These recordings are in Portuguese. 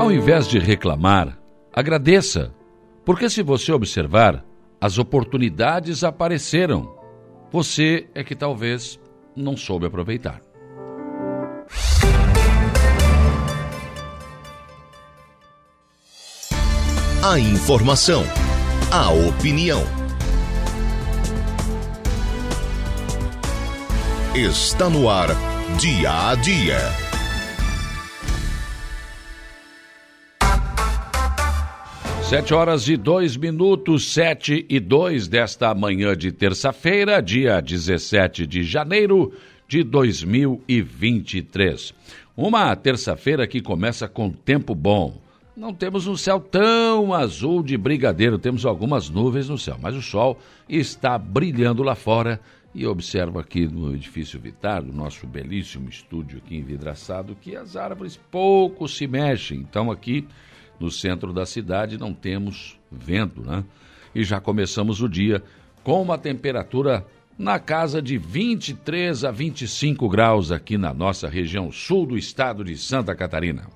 Ao invés de reclamar, agradeça, porque se você observar, as oportunidades apareceram. Você é que talvez não soube aproveitar. A informação, a opinião. Está no ar, dia a dia. Sete horas e dois minutos, sete e dois desta manhã de terça-feira, dia 17 de janeiro de 2023. Uma terça-feira que começa com tempo bom. Não temos um céu tão azul de brigadeiro, temos algumas nuvens no céu, mas o sol está brilhando lá fora e observo aqui no edifício Vitar, do nosso belíssimo estúdio aqui envidraçado, que as árvores pouco se mexem. Então aqui no centro da cidade não temos vento, né? E já começamos o dia com uma temperatura na casa de 23 a 25 graus aqui na nossa região sul do estado de Santa Catarina.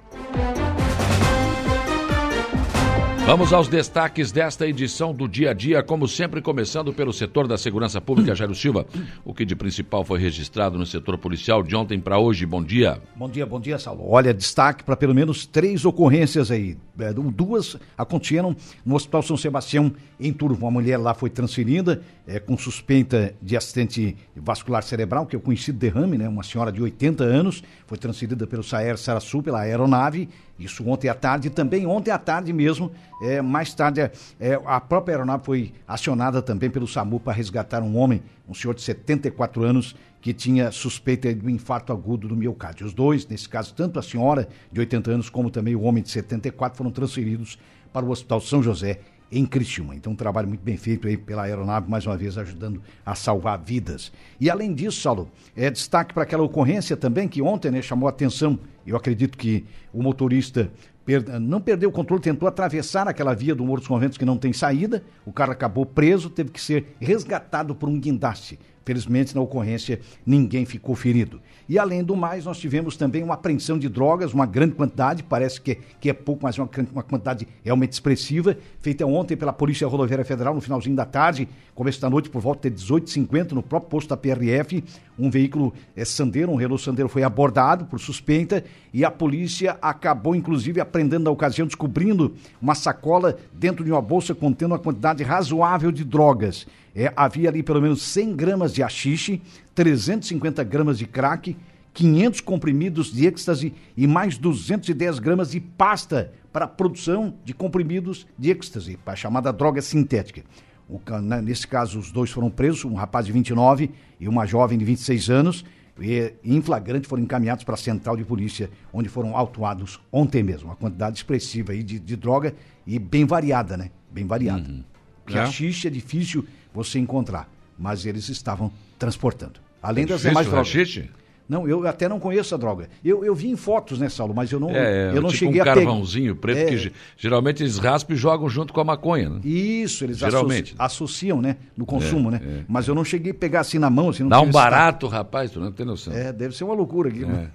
Vamos aos destaques desta edição do dia a dia, como sempre, começando pelo setor da segurança pública, Jairo Silva. O que de principal foi registrado no setor policial de ontem para hoje. Bom dia. Bom dia, bom dia, Saulo. Olha, destaque para pelo menos três ocorrências aí. É, duas aconteceram no Hospital São Sebastião, em Turvo. Uma mulher lá foi transferida é, com suspeita de acidente vascular cerebral, que é o conhecido derrame, né? Uma senhora de 80 anos, foi transferida pelo Saer Saraçu, pela aeronave, isso ontem à tarde, também ontem à tarde mesmo, é, mais tarde, é, é, a própria aeronave foi acionada também pelo SAMU para resgatar um homem, um senhor de 74 anos, que tinha suspeita de um infarto agudo do miocárdio. Os dois, nesse caso, tanto a senhora de 80 anos como também o homem de 74, foram transferidos para o Hospital São José em Criciúma. Então, um trabalho muito bem feito aí pela aeronave, mais uma vez ajudando a salvar vidas. E além disso, Saulo, é destaque para aquela ocorrência também que ontem né, chamou a atenção. Eu acredito que o motorista per... não perdeu o controle, tentou atravessar aquela via do Morro dos Conventos que não tem saída. O carro acabou preso, teve que ser resgatado por um guindaste. Felizmente, na ocorrência, ninguém ficou ferido. E, além do mais, nós tivemos também uma apreensão de drogas, uma grande quantidade, parece que, que é pouco, mas uma, uma quantidade realmente expressiva, feita ontem pela Polícia Rodoviária Federal, no finalzinho da tarde, começo da noite, por volta de 18h50, no próprio posto da PRF. Um veículo é, Sandeiro, um Renault Sandeiro, foi abordado por suspeita e a polícia acabou, inclusive, apreendendo na ocasião, descobrindo uma sacola dentro de uma bolsa contendo uma quantidade razoável de drogas. É, havia ali pelo menos 100 gramas de haxixe, 350 gramas de crack, 500 comprimidos de êxtase e mais 210 gramas de pasta para produção de comprimidos de êxtase, a chamada droga sintética. O, nesse caso, os dois foram presos, um rapaz de 29 e uma jovem de 26 anos, e em flagrante foram encaminhados para a central de polícia, onde foram autuados ontem mesmo. Uma quantidade expressiva aí de, de droga e bem variada, né? Bem variada. Uhum. Porque é. é difícil você encontrar, mas eles estavam transportando. Além é das demais drogas. Rachixe? Não, eu até não conheço a droga. Eu, eu vi em fotos, né, Saulo, mas eu não, é, eu não tipo cheguei um a pegar. carvãozinho preto é. que geralmente eles raspam e jogam junto com a maconha, né? Isso, eles geralmente. associam, né, no consumo, é, né? É, mas eu não cheguei a pegar assim na mão, assim, Dá um barato, rapaz, tu não tem noção. É, deve ser uma loucura aqui, né?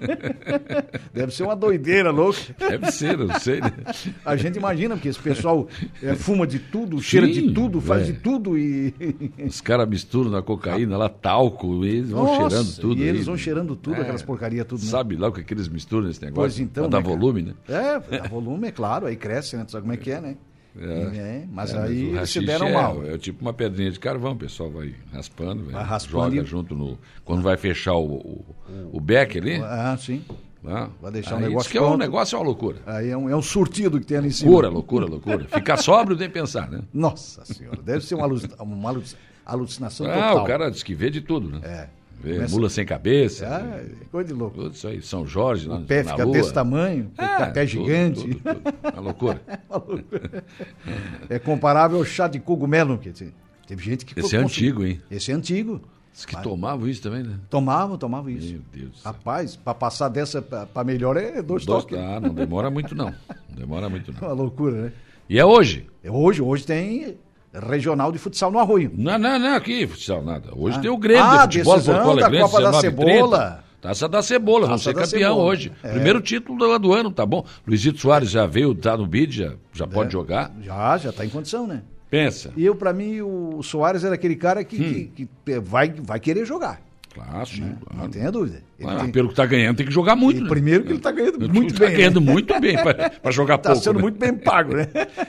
Deve ser uma doideira louca. Deve ser, não sei. Né? A gente imagina, porque esse pessoal é, fuma de tudo, cheira Sim, de tudo, faz é. de tudo e. Os caras misturam na cocaína lá, talco, e eles vão Nossa, cheirando tudo. E eles aí, vão cheirando tudo, é, aquelas porcarias tudo. Né? Sabe lá o que, que eles misturam nesse negócio? Pois então. Pra né, dar volume, né? É, dá volume, é claro, aí cresce, né? Tu sabe como é que é, né? É, é mas aí mas se deram é, mal. É tipo uma pedrinha de carvão, o pessoal vai raspando, vai raspando joga e... junto no. Quando vai fechar o, o, o beck ali. Ah, sim. Né? Vai deixar um negócio que é um negócio é uma loucura. Aí é um, é um surtido que tem ali em cima. Loucura, loucura, loucura. Ficar sóbrio nem pensar, né? Nossa senhora, deve ser uma, uma alucinação ah, total. Ah, o cara diz que vê de tudo, né? É. Começa... mula sem cabeça. Ah, coisa de louco. Tudo isso aí. São Jorge, o pé fica lua. desse tamanho, é, pé gigante. Tudo, tudo, tudo. Uma loucura. uma loucura. é comparável ao chá de cogumelo. Que teve gente que... Esse é antigo, hein? Esse é antigo. Diz que tomavam isso também, né? Tomavam, tomavam isso. Meu Deus. Rapaz, para passar dessa para melhor é dois, dois toques. Ah, não demora muito não. Não demora muito não. É uma loucura, né? E é hoje? É hoje, hoje tem regional de futsal no Arroio. Não, não, não, aqui futsal nada. Hoje ah. tem o Grêmio ah, de futebol da Copa da Cebola. Taça da Cebola, vamos ser campeão cebola. hoje. É. Primeiro título do, do, ano, tá bom? Luizito Soares já veio, tá no bid, já, já pode é. jogar? Já, já tá em condição, né? Pensa. E eu, para mim, o Soares era aquele cara que, hum. que, que, vai, vai querer jogar. Claro, sim, né? claro. Não tenha dúvida. Ah, tem... Pelo que está ganhando, tem que jogar muito. Né? Primeiro que ele está ganhando muito tá bem. Está ganhando né? muito bem para jogar tá pouco. Está sendo né? muito bem pago, né?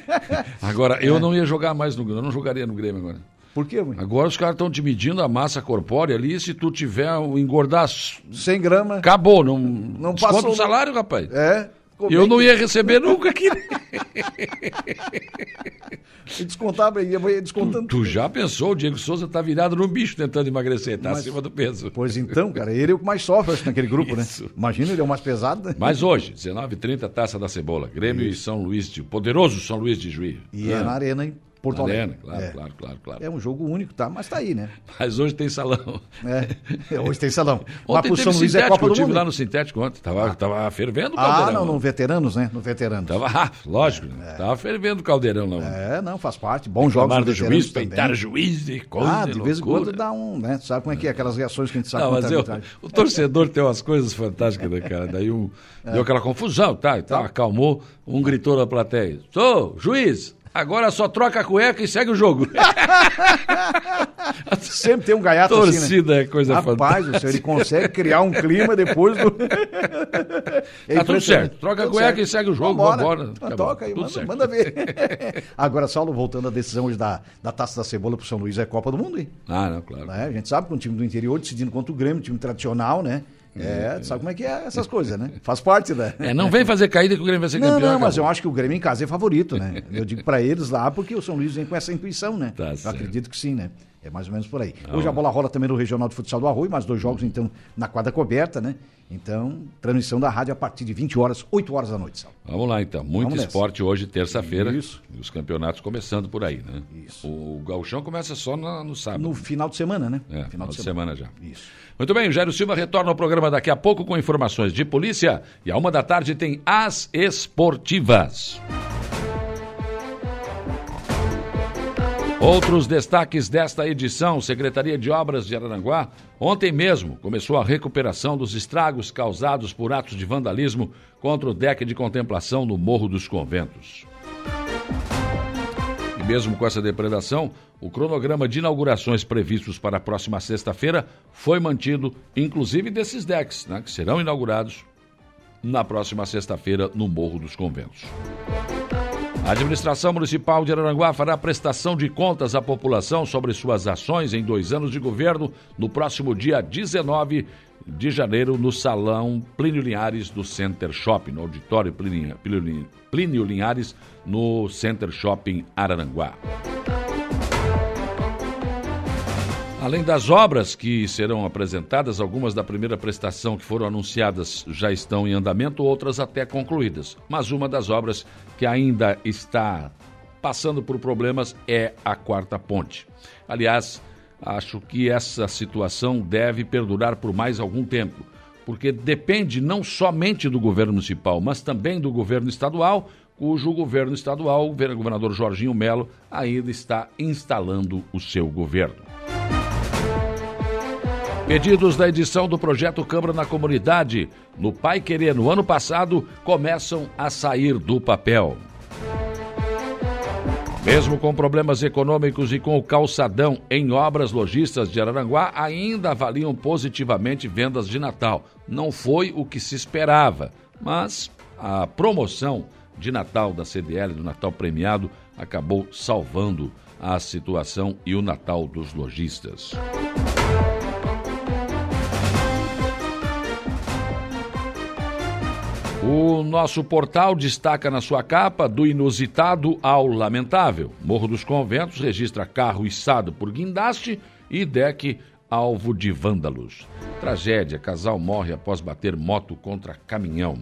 Agora, eu é. não ia jogar mais no Grêmio, eu não jogaria no Grêmio agora. Por quê, mãe? Agora os caras estão te medindo a massa corpórea ali, se tu tiver engordar 100 gramas. Acabou, não, não desconta o salário, rapaz. É. Eu não ia receber nunca aqui. e descontava, ia descontando. Tu, tu, já pensou, o Diego Souza tá virado no bicho tentando emagrecer, tá Mas, acima do peso. Pois então, cara, ele é o que mais sofre acho, naquele grupo, né? Isso. né? Imagina, ele é o mais pesado. Né? Mas hoje, 19h30, Taça da Cebola. Grêmio Isso. e São Luís de. Poderoso São Luís de Juiz. E ah. é na arena, hein? Porto Alegre. Claro, é. claro, claro, claro. É um jogo único, tá? Mas tá aí, né? Mas hoje tem salão. É, hoje tem salão. Ontem Lá São Luís é Copa eu tive lá no sintético ontem, tava, ah. tava fervendo o ah, caldeirão. Ah, não, no veteranos, né? No veteranos. Tava, ah, lógico, né? É. Tava fervendo o caldeirão lá. É, não, faz parte. Bons jogos do juiz, peitar juiz e coisa Ah, de vez em quando dá um, né? Sabe como é que é? Aquelas reações que a gente sabe. Não, mas eu, o torcedor tem umas coisas fantásticas, né, cara? Daí um, é. deu aquela confusão, tá? E tá, acalmou, um gritou na plateia, sou juiz, Agora só troca a cueca e segue o jogo. Sempre tem um gaiato Torcida assim, né? é coisa Rapaz, fantástica. Rapaz, ele consegue criar um clima depois do... é tá tudo certo. Troca tudo a cueca certo. e segue o jogo. Vambora. Vambora. Toca aí, manda, manda, ver. Agora, Saulo, voltando à decisão hoje da, da Taça da Cebola pro São Luís, é Copa do Mundo, hein? Ah, não, claro. É, a gente sabe que um time do interior decidindo contra o Grêmio, time tradicional, né? É, sabe como é que é essas coisas, né? Faz parte, né? É, não vem fazer caída que o Grêmio vai ser não, campeão. Não, mas eu acho que o Grêmio em casa é favorito, né? Eu digo para eles lá porque o São Luís vem com essa intuição, né? Tá eu acredito que sim, né? É mais ou menos por aí. Não. Hoje a bola rola também no Regional de Futsal do Arroio, mais dois jogos, então, na quadra coberta, né? Então, transmissão da rádio a partir de 20 horas, 8 horas da noite, Sal. Vamos lá, então. Muito Vamos esporte nessa. hoje, terça-feira. Isso. E os campeonatos começando por aí, né? Isso. O gauchão começa só no, no sábado. No final de semana, né? É, final, final de, de semana. semana já. Isso. Muito bem, Jairo Silva retorna ao programa daqui a pouco com informações de polícia. E a uma da tarde tem As Esportivas. Outros destaques desta edição: Secretaria de Obras de Araranguá, ontem mesmo começou a recuperação dos estragos causados por atos de vandalismo contra o deck de contemplação no Morro dos Conventos. E mesmo com essa depredação, o cronograma de inaugurações previstos para a próxima sexta-feira foi mantido, inclusive desses decks, né, que serão inaugurados na próxima sexta-feira no Morro dos Conventos. A administração municipal de Araranguá fará prestação de contas à população sobre suas ações em dois anos de governo no próximo dia 19 de janeiro no Salão Plínio Linhares do Center Shopping, no auditório Plínio Linhares, no Center Shopping Araranguá. Além das obras que serão apresentadas, algumas da primeira prestação que foram anunciadas já estão em andamento, outras até concluídas. Mas uma das obras que ainda está passando por problemas é a quarta ponte. Aliás, acho que essa situação deve perdurar por mais algum tempo, porque depende não somente do governo municipal, mas também do governo estadual, cujo governo estadual, o governador Jorginho Melo, ainda está instalando o seu governo. Pedidos da edição do projeto Câmara na Comunidade no Pai Querer no ano passado começam a sair do papel. Mesmo com problemas econômicos e com o calçadão em obras lojistas de Araranguá, ainda avaliam positivamente vendas de Natal. Não foi o que se esperava, mas a promoção de Natal da CDL, do Natal premiado, acabou salvando a situação e o Natal dos lojistas. O nosso portal destaca na sua capa do inusitado ao lamentável. Morro dos Conventos registra carro içado por guindaste e deck alvo de vândalos. Tragédia: casal morre após bater moto contra caminhão.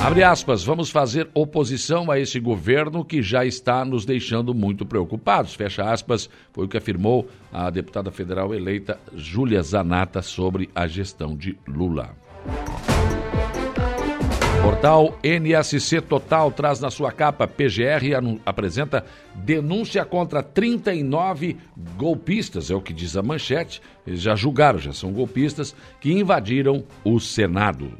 Abre aspas, vamos fazer oposição a esse governo que já está nos deixando muito preocupados. Fecha aspas, foi o que afirmou a deputada federal eleita Júlia Zanata sobre a gestão de Lula. Portal NSC Total traz na sua capa PGR apresenta denúncia contra 39 golpistas, é o que diz a manchete. Eles já julgaram, já são golpistas que invadiram o Senado.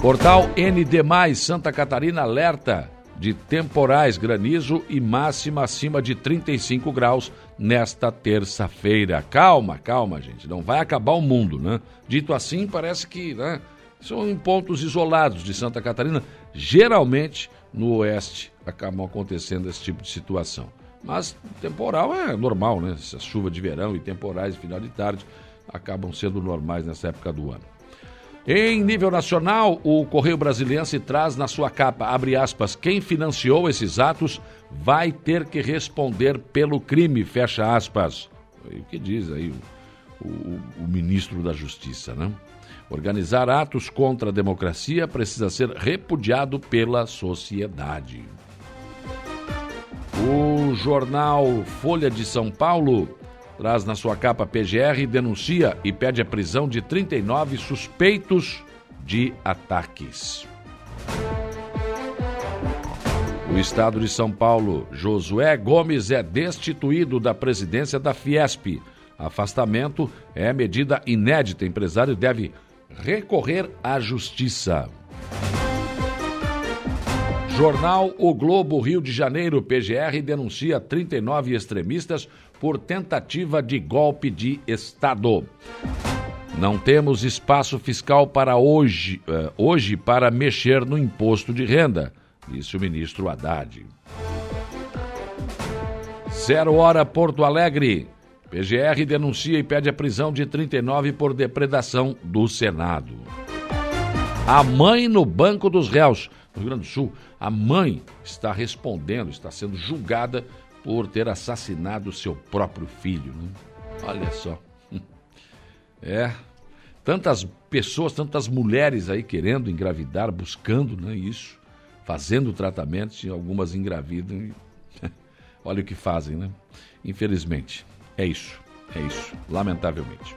Portal ND Santa Catarina alerta de temporais, granizo e máxima acima de 35 graus nesta terça-feira. Calma, calma, gente, não vai acabar o mundo, né? Dito assim, parece que, né? São em pontos isolados de Santa Catarina, geralmente no oeste acabam acontecendo esse tipo de situação. Mas temporal é normal, né? Essa chuva de verão e temporais final de tarde acabam sendo normais nessa época do ano. Em nível nacional, o Correio Brasiliense traz na sua capa, abre aspas, quem financiou esses atos vai ter que responder pelo crime, fecha aspas. O que diz aí o, o, o ministro da Justiça, né? Organizar atos contra a democracia precisa ser repudiado pela sociedade. O jornal Folha de São Paulo traz na sua capa PGR denuncia e pede a prisão de 39 suspeitos de ataques. O estado de São Paulo, Josué Gomes é destituído da presidência da Fiesp. Afastamento é medida inédita. Empresário deve recorrer à justiça. Jornal O Globo Rio de Janeiro, PGR, denuncia 39 extremistas por tentativa de golpe de Estado. Não temos espaço fiscal para hoje, uh, hoje para mexer no imposto de renda, disse o ministro Haddad. Zero Hora Porto Alegre. PGR denuncia e pede a prisão de 39 por depredação do Senado. A mãe no Banco dos Réus, no Rio Grande do Sul, a mãe está respondendo, está sendo julgada por ter assassinado seu próprio filho. Né? Olha só. É. Tantas pessoas, tantas mulheres aí querendo engravidar, buscando né, isso, fazendo tratamentos e algumas engravidam. E... Olha o que fazem, né? Infelizmente. É isso, é isso, lamentavelmente.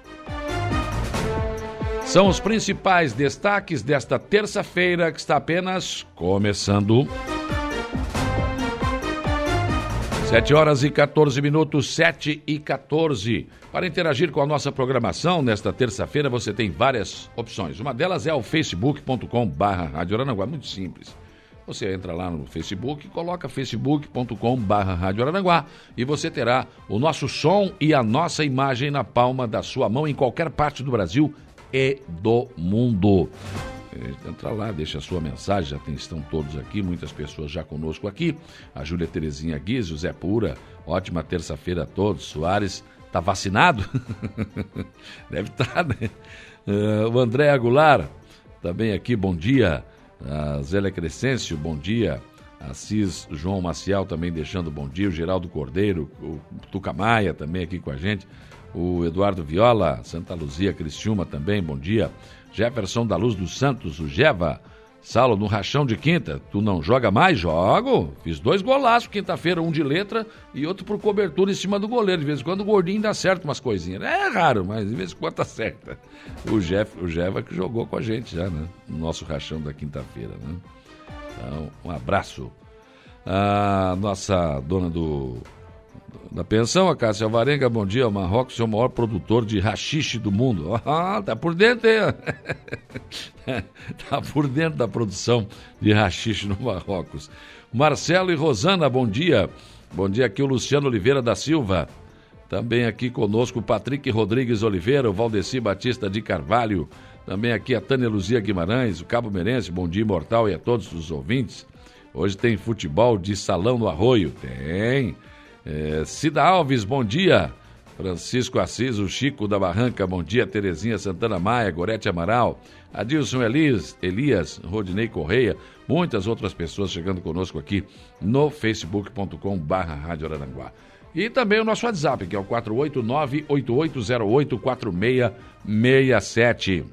São os principais destaques desta terça-feira que está apenas começando. 7 horas e 14 minutos, 7 e 14. Para interagir com a nossa programação nesta terça-feira, você tem várias opções. Uma delas é o facebook.com/barra Rádio Aranaguá, muito simples. Você entra lá no Facebook, coloca Araranguá e você terá o nosso som e a nossa imagem na palma da sua mão em qualquer parte do Brasil e do mundo. É, entra lá, deixa a sua mensagem, já estão todos aqui, muitas pessoas já conosco aqui. A Júlia Terezinha Guiz, o Zé Pura, ótima terça-feira a todos. Soares, tá vacinado? Deve estar, tá, né? Uh, o André Aguilar, também aqui, bom dia. A Zélia Crescêncio, bom dia. Assis João Maciel também deixando bom dia. O Geraldo Cordeiro, o Tucamaia também aqui com a gente. O Eduardo Viola, Santa Luzia Cristiúma também, bom dia. Jefferson da Luz dos Santos, o Jeva. Saulo, no rachão de quinta, tu não joga mais? Jogo. Fiz dois golaços quinta-feira, um de letra e outro por cobertura em cima do goleiro. De vez em quando o gordinho dá certo umas coisinhas. É raro, mas de vez em quando tá certa. O Jeff, o Jeva que jogou com a gente já, né? No nosso rachão da quinta-feira, né? Então, um abraço. A nossa dona do da pensão, a Cássia Alvarenga, bom dia, o Marrocos é o maior produtor de rachixe do mundo. Ah, tá por dentro aí. tá por dentro da produção de rachixe no Marrocos. Marcelo e Rosana, bom dia. Bom dia aqui o Luciano Oliveira da Silva. Também aqui conosco o Patrick Rodrigues Oliveira, o Valdeci Batista de Carvalho. Também aqui a Tânia Luzia Guimarães, o Cabo Merense, bom dia imortal e a todos os ouvintes. Hoje tem futebol de salão no arroio. Tem. É, Cida Alves, bom dia. Francisco Assis, o Chico da Barranca, bom dia. Terezinha Santana Maia, Gorete Amaral, Adilson Elias, Elias, Rodinei Correia, muitas outras pessoas chegando conosco aqui no facebook.com barra Rádio Araranguá. E também o nosso WhatsApp, que é o 489-8808-4667.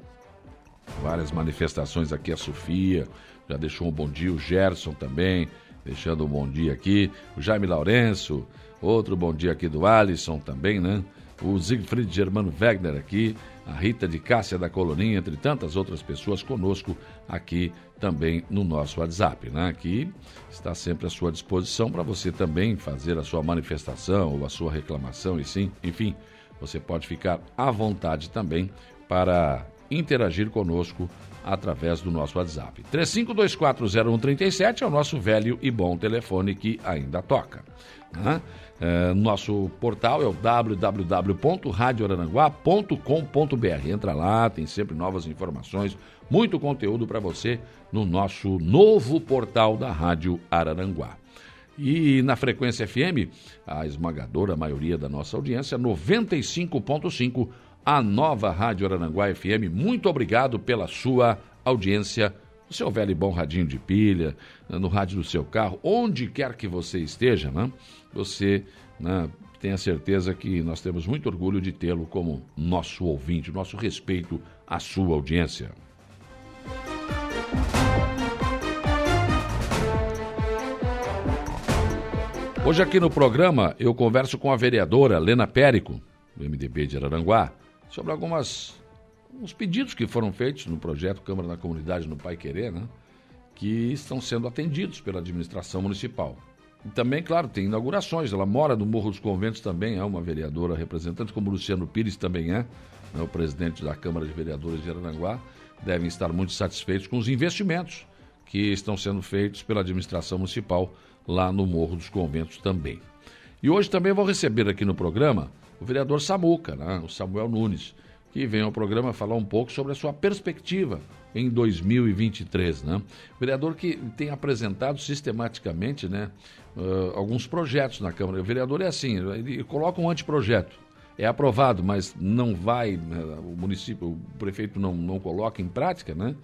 Várias manifestações aqui, a Sofia já deixou um bom dia, o Gerson também, deixando um bom dia aqui, o Jaime Lourenço, outro bom dia aqui do Alisson também, né? O Siegfried Germano Wegner aqui, a Rita de Cássia da Coloninha, entre tantas outras pessoas conosco aqui também no nosso WhatsApp, né? Que está sempre à sua disposição para você também fazer a sua manifestação ou a sua reclamação e sim, enfim, você pode ficar à vontade também para interagir conosco através do nosso WhatsApp. 35240137 é o nosso velho e bom telefone que ainda toca. Né? É, nosso portal é o www.radioraranguá.com.br. Entra lá, tem sempre novas informações, muito conteúdo para você no nosso novo portal da Rádio Araranguá. E na frequência FM, a esmagadora maioria da nossa audiência, 95.5, a nova Rádio Araranguá FM. Muito obrigado pela sua audiência seu velho e bom radinho de pilha, no rádio do seu carro, onde quer que você esteja, né? Você né, tenha certeza que nós temos muito orgulho de tê-lo como nosso ouvinte, nosso respeito à sua audiência. Hoje aqui no programa eu converso com a vereadora Lena Périco, do MDB de Araranguá, sobre algumas uns pedidos que foram feitos no projeto Câmara da Comunidade no Pai Querer, né, que estão sendo atendidos pela administração municipal. Também, claro, tem inaugurações. Ela mora no Morro dos Conventos também, é uma vereadora representante, como Luciano Pires também é, né, o presidente da Câmara de Vereadores de Arananguá. Devem estar muito satisfeitos com os investimentos que estão sendo feitos pela administração municipal lá no Morro dos Conventos também. E hoje também vou receber aqui no programa o vereador Samuca, né, o Samuel Nunes, que vem ao programa falar um pouco sobre a sua perspectiva em 2023. Né? O vereador que tem apresentado sistematicamente né, uh, alguns projetos na Câmara. O vereador é assim, ele coloca um anteprojeto. É aprovado, mas não vai, né, o município, o prefeito não, não coloca em prática, né?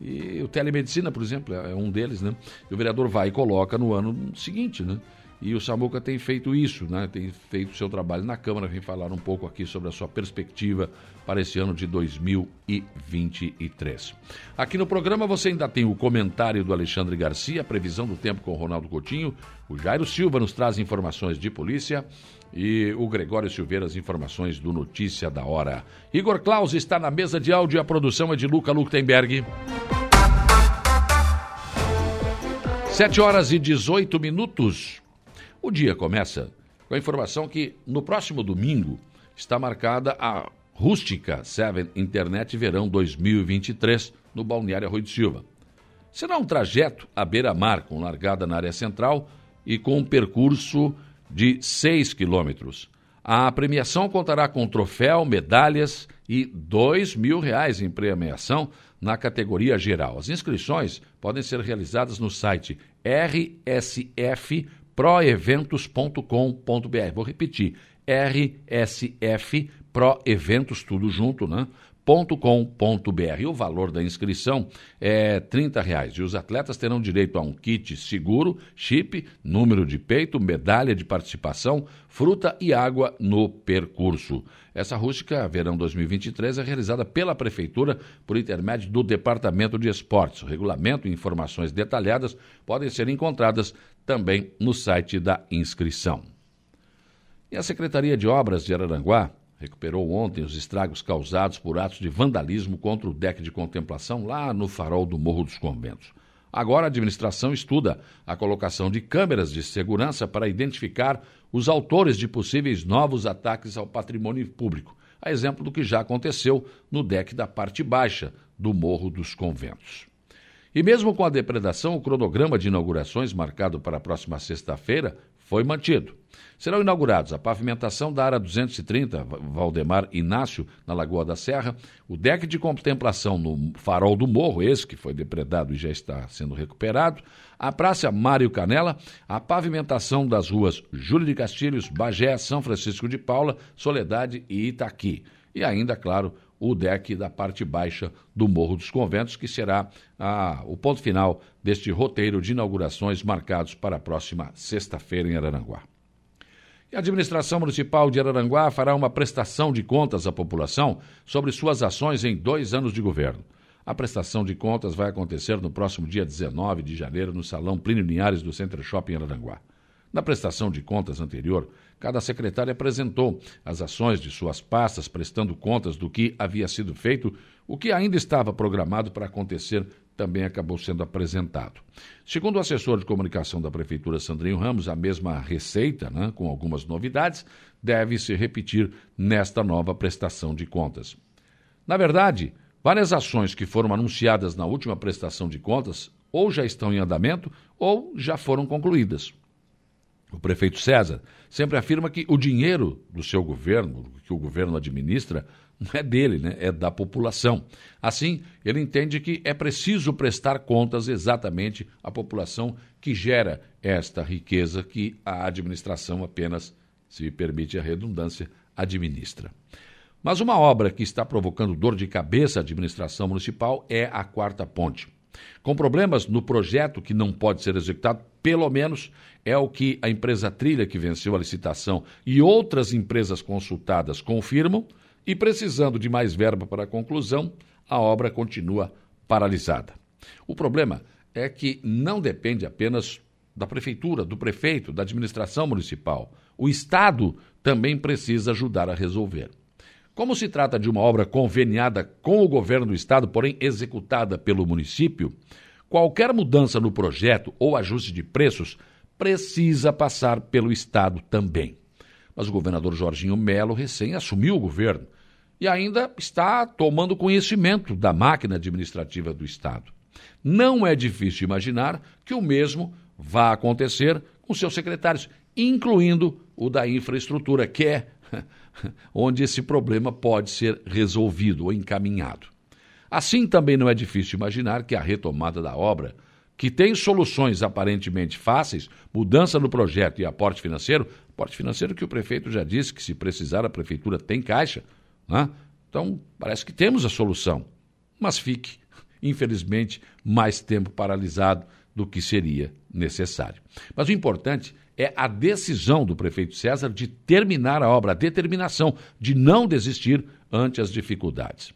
E o telemedicina, por exemplo, é um deles, né? E o vereador vai e coloca no ano seguinte, né? E o Samuca tem feito isso, né? tem feito o seu trabalho na Câmara, vem falar um pouco aqui sobre a sua perspectiva para esse ano de 2023. Aqui no programa você ainda tem o comentário do Alexandre Garcia, a previsão do tempo com o Ronaldo Coutinho, o Jairo Silva nos traz informações de polícia e o Gregório Silveira as informações do Notícia da Hora. Igor Claus está na mesa de áudio e a produção é de Luca Luktenberg. 7 horas e 18 minutos. O dia começa com a informação que no próximo domingo está marcada a Rústica 7 Internet Verão 2023 no Balneário Rui de Silva. Será um trajeto à beira-mar com largada na área central e com um percurso de 6 quilômetros. A premiação contará com troféu, medalhas e dois mil reais em premiação na categoria geral. As inscrições podem ser realizadas no site rsf proeventos.com.br. Vou repetir, RSF Proeventos, tudo junto, né? .com.br. O valor da inscrição é R$ reais e os atletas terão direito a um kit seguro, chip, número de peito, medalha de participação, fruta e água no percurso. Essa rústica verão 2023 é realizada pela Prefeitura por intermédio do Departamento de Esportes. O regulamento e informações detalhadas podem ser encontradas também no site da inscrição. E a Secretaria de Obras de Araranguá recuperou ontem os estragos causados por atos de vandalismo contra o deck de contemplação lá no farol do Morro dos Conventos. Agora a administração estuda a colocação de câmeras de segurança para identificar os autores de possíveis novos ataques ao patrimônio público, a exemplo do que já aconteceu no deck da parte baixa do Morro dos Conventos. E mesmo com a depredação, o cronograma de inaugurações marcado para a próxima sexta-feira foi mantido. Serão inaugurados a pavimentação da área 230, Valdemar Inácio, na Lagoa da Serra, o deck de contemplação no Farol do Morro, esse que foi depredado e já está sendo recuperado, a Praça Mário Canela, a pavimentação das ruas Júlio de Castilhos, Bagé, São Francisco de Paula, Soledade e Itaqui. E ainda, claro, o deck da parte baixa do Morro dos Conventos, que será ah, o ponto final deste roteiro de inaugurações marcados para a próxima sexta-feira em Araranguá. E a administração municipal de Araranguá fará uma prestação de contas à população sobre suas ações em dois anos de governo. A prestação de contas vai acontecer no próximo dia 19 de janeiro no Salão Plínio Linhares do Center Shopping Araranguá. Na prestação de contas anterior, cada secretário apresentou as ações de suas pastas, prestando contas do que havia sido feito, o que ainda estava programado para acontecer também acabou sendo apresentado. Segundo o assessor de comunicação da Prefeitura, Sandrinho Ramos, a mesma receita, né, com algumas novidades, deve se repetir nesta nova prestação de contas. Na verdade, várias ações que foram anunciadas na última prestação de contas ou já estão em andamento ou já foram concluídas. O prefeito César sempre afirma que o dinheiro do seu governo, que o governo administra, não é dele, né? é da população. Assim, ele entende que é preciso prestar contas exatamente à população que gera esta riqueza que a administração apenas, se permite a redundância, administra. Mas uma obra que está provocando dor de cabeça à administração municipal é a Quarta Ponte. Com problemas no projeto que não pode ser executado, pelo menos é o que a empresa Trilha, que venceu a licitação, e outras empresas consultadas confirmam, e precisando de mais verba para a conclusão, a obra continua paralisada. O problema é que não depende apenas da prefeitura, do prefeito, da administração municipal. O Estado também precisa ajudar a resolver. Como se trata de uma obra conveniada com o governo do estado, porém executada pelo município, qualquer mudança no projeto ou ajuste de preços precisa passar pelo estado também. Mas o governador Jorginho Melo recém assumiu o governo e ainda está tomando conhecimento da máquina administrativa do estado. Não é difícil imaginar que o mesmo vá acontecer com seus secretários, incluindo o da infraestrutura, que é onde esse problema pode ser resolvido ou encaminhado. Assim, também não é difícil imaginar que a retomada da obra, que tem soluções aparentemente fáceis, mudança no projeto e aporte financeiro, aporte financeiro que o prefeito já disse que se precisar a prefeitura tem caixa, né? então parece que temos a solução, mas fique, infelizmente, mais tempo paralisado do que seria necessário. Mas o importante é a decisão do prefeito César de terminar a obra, a determinação de não desistir ante as dificuldades.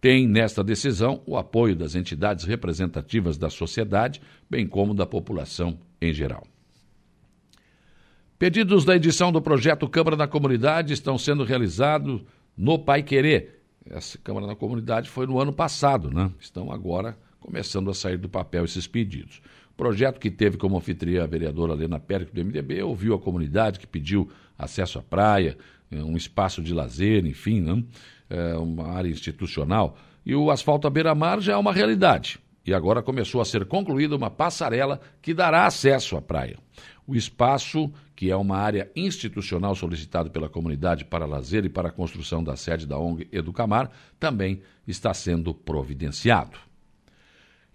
Tem nesta decisão o apoio das entidades representativas da sociedade, bem como da população em geral. Pedidos da edição do projeto Câmara da Comunidade estão sendo realizados no Pai Querer. Essa Câmara da Comunidade foi no ano passado, né? Estão agora começando a sair do papel esses pedidos. Projeto que teve como anfitriã a vereadora Helena Pérez do MDB, ouviu a comunidade que pediu acesso à praia, eh, um espaço de lazer, enfim, né? é uma área institucional. E o asfalto à beira-mar já é uma realidade. E agora começou a ser concluída uma passarela que dará acesso à praia. O espaço, que é uma área institucional solicitada pela comunidade para lazer e para a construção da sede da ONG Educamar, também está sendo providenciado.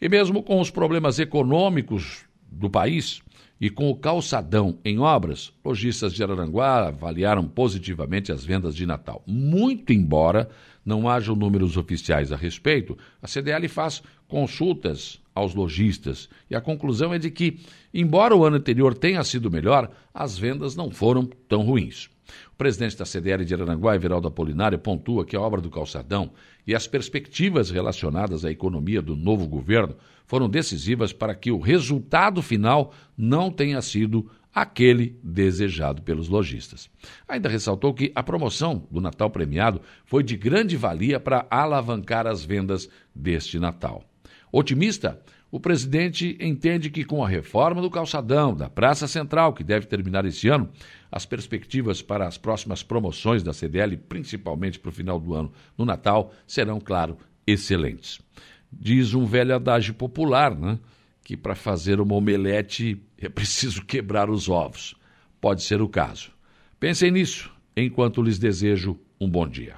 E mesmo com os problemas econômicos do país e com o calçadão em obras, lojistas de Araranguá avaliaram positivamente as vendas de Natal. Muito embora não hajam números oficiais a respeito, a CDL faz consultas aos lojistas e a conclusão é de que, embora o ano anterior tenha sido melhor, as vendas não foram tão ruins. O presidente da CDL de Araranguá, Everaldo Apolinário, pontua que a obra do calçadão e as perspectivas relacionadas à economia do novo governo foram decisivas para que o resultado final não tenha sido aquele desejado pelos lojistas. Ainda ressaltou que a promoção do Natal premiado foi de grande valia para alavancar as vendas deste Natal. Otimista, o presidente entende que com a reforma do calçadão da Praça Central, que deve terminar esse ano, as perspectivas para as próximas promoções da CDL, principalmente para o final do ano, no Natal, serão, claro, excelentes. Diz um velho adágio popular, né? Que para fazer uma omelete é preciso quebrar os ovos. Pode ser o caso. Pensem nisso enquanto lhes desejo um bom dia.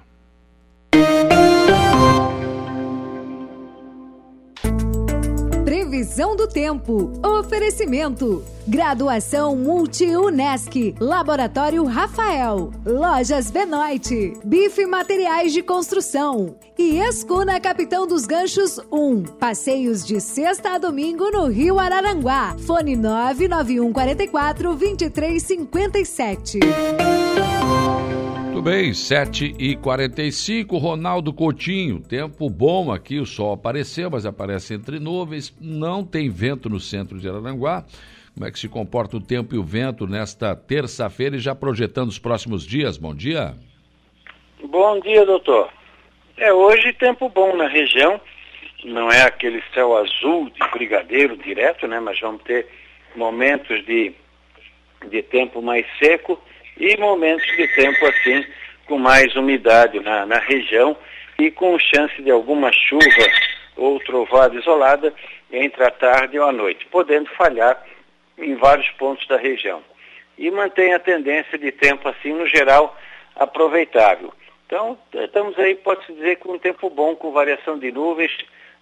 Previsão do tempo. Oferecimento. Graduação Multi-UNESC. Laboratório Rafael. Lojas Benoit. Bife Materiais de Construção. E Escuna Capitão dos Ganchos 1. Passeios de sexta a domingo no Rio Araranguá. Fone 99144 2357 bem, 7 e 45 Ronaldo Coutinho, tempo bom aqui, o sol apareceu, mas aparece entre nuvens, não tem vento no centro de Araranguá, Como é que se comporta o tempo e o vento nesta terça-feira e já projetando os próximos dias? Bom dia. Bom dia, doutor. É hoje tempo bom na região. Não é aquele céu azul de brigadeiro direto, né? Mas vamos ter momentos de, de tempo mais seco e momentos de tempo assim com mais umidade na, na região e com chance de alguma chuva ou trovada isolada entre a tarde e a noite, podendo falhar em vários pontos da região. E mantém a tendência de tempo assim, no geral, aproveitável. Então, estamos aí, pode-se dizer, com um tempo bom, com variação de nuvens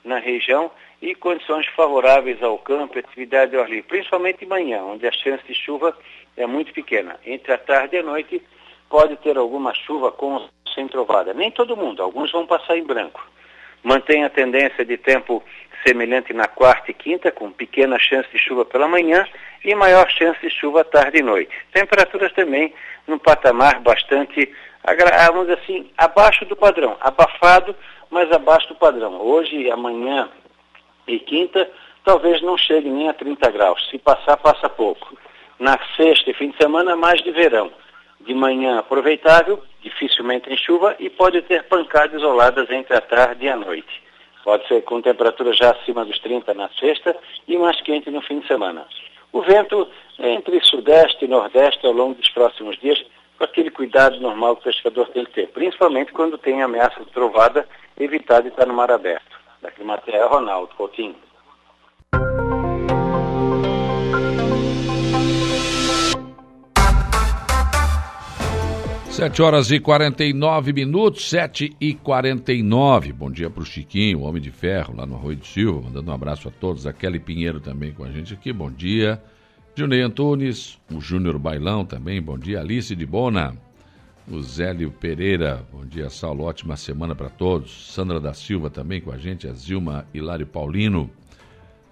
na região e condições favoráveis ao campo atividade ao ar livre, principalmente de manhã, onde a chance de chuva é muito pequena. Entre a tarde e a noite pode ter alguma chuva com sem trovada. Nem todo mundo, alguns vão passar em branco. Mantém a tendência de tempo semelhante na quarta e quinta, com pequena chance de chuva pela manhã e maior chance de chuva tarde e noite. Temperaturas também num patamar bastante, vamos dizer assim, abaixo do padrão, abafado, mas abaixo do padrão. Hoje, amanhã e quinta, talvez não chegue nem a 30 graus. Se passar, passa pouco. Na sexta e fim de semana, mais de verão. De manhã aproveitável, dificilmente em chuva e pode ter pancadas isoladas entre a tarde e a noite. Pode ser com temperatura já acima dos 30 na sexta e mais quente no fim de semana. O vento é entre sudeste e nordeste ao longo dos próximos dias, com aquele cuidado normal que o pescador tem que ter, principalmente quando tem ameaça de trovada, evitar de estar no mar aberto. Da Climatea, Ronaldo Coutinho. Sete horas e 49 minutos, sete e 49. Bom dia para o Chiquinho, o Homem de Ferro, lá no Arroio do Silva, mandando um abraço a todos. A Kelly Pinheiro também com a gente aqui, bom dia. Junei Antunes, o Júnior Bailão também, bom dia. Alice de Bona, o Zélio Pereira, bom dia, Saulo, ótima semana para todos. Sandra da Silva também com a gente, a Zilma Hilário Paulino,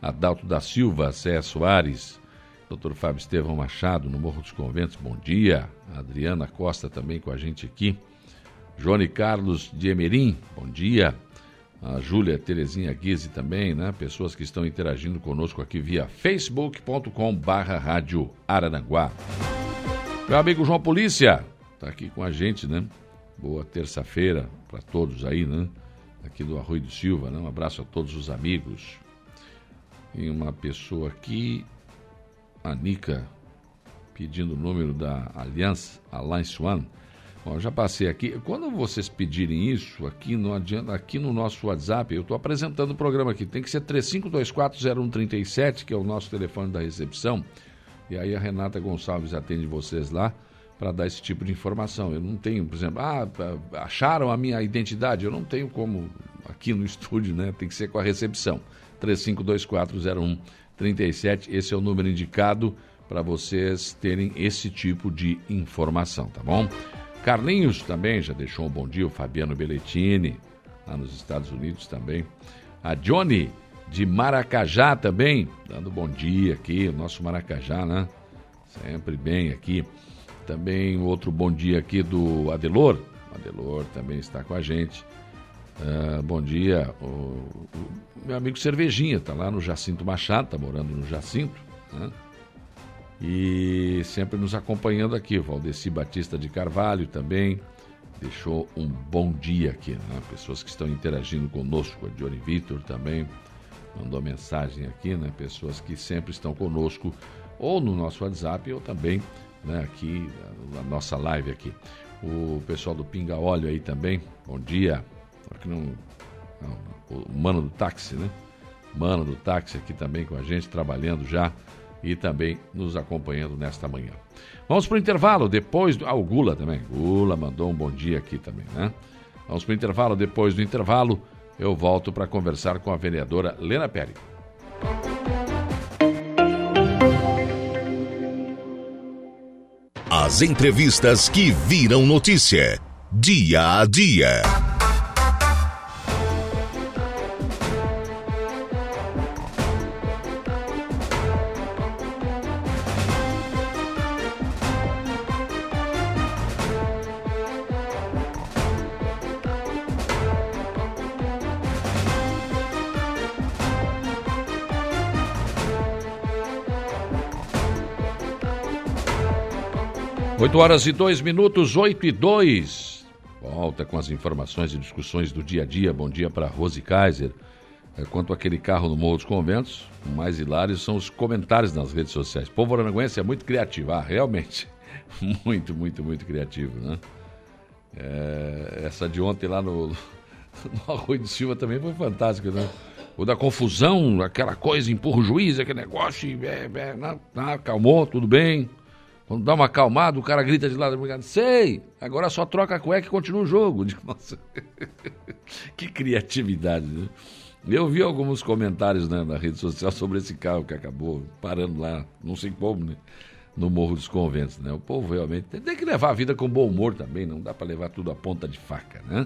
Adalto da Silva, Cé Soares, Dr. Fábio Estevão Machado, no Morro dos Conventos, bom dia. Adriana Costa também com a gente aqui. Johnny Carlos de Emerim, bom dia. A Júlia Terezinha Guise também, né? Pessoas que estão interagindo conosco aqui via facebook.com barra rádio Araranguá. Meu amigo João Polícia, tá aqui com a gente, né? Boa terça-feira para todos aí, né? Aqui do Arroio Silva, né? Um abraço a todos os amigos. E uma pessoa aqui, a Nica, pedindo o número da Aliança, Alliance One. Bom, já passei aqui. Quando vocês pedirem isso, aqui adianta, aqui no nosso WhatsApp, eu estou apresentando o programa aqui. Tem que ser 35240137, que é o nosso telefone da recepção. E aí a Renata Gonçalves atende vocês lá para dar esse tipo de informação. Eu não tenho, por exemplo, ah, acharam a minha identidade? Eu não tenho como aqui no estúdio, né? Tem que ser com a recepção. 35240137, esse é o número indicado para vocês terem esse tipo de informação, tá bom? Carlinhos também já deixou um bom dia, o Fabiano Belletini, lá nos Estados Unidos também. A Johnny de Maracajá também, dando bom dia aqui, o nosso Maracajá, né? Sempre bem aqui. Também outro bom dia aqui do Adelor. O Adelor também está com a gente. Uh, bom dia, o, o, meu amigo Cervejinha, está lá no Jacinto Machado, está morando no Jacinto. Né? E sempre nos acompanhando aqui. Valdeci Batista de Carvalho também deixou um bom dia aqui, né? Pessoas que estão interagindo conosco, a Johnny Vitor também mandou mensagem aqui, né? Pessoas que sempre estão conosco ou no nosso WhatsApp ou também né, aqui na nossa live aqui. O pessoal do Pinga Óleo aí também, bom dia. Aqui não, não, o mano do táxi, né? Mano do táxi aqui também com a gente, trabalhando já e também nos acompanhando nesta manhã. Vamos para o intervalo, depois. Ah, o Gula também. Gula mandou um bom dia aqui também, né? Vamos para o intervalo, depois do intervalo eu volto para conversar com a vereadora Lena Peri. As entrevistas que viram notícia. Dia a dia. 8 horas e 2 minutos, 8 e 2. Volta com as informações e discussões do dia a dia. Bom dia para Rose Kaiser. É, quanto àquele carro no Morro dos Conventos, o mais hilário são os comentários nas redes sociais. O povo aranguense é muito criativo, ah, realmente. Muito, muito, muito criativo, né? É, essa de ontem lá no, no Arroio de Silva também foi fantástica, né? O da confusão, aquela coisa, empurra o juiz, aquele negócio, é, é, não, não, acalmou, tudo bem. Quando dá uma acalmada, o cara grita de lado, sei, agora só troca a cueca e continua o jogo. Nossa, que criatividade, né? Eu vi alguns comentários né, na rede social sobre esse carro que acabou parando lá, não sei como, né? No Morro dos Conventos, né? O povo realmente tem que levar a vida com bom humor também, não dá para levar tudo a ponta de faca, né?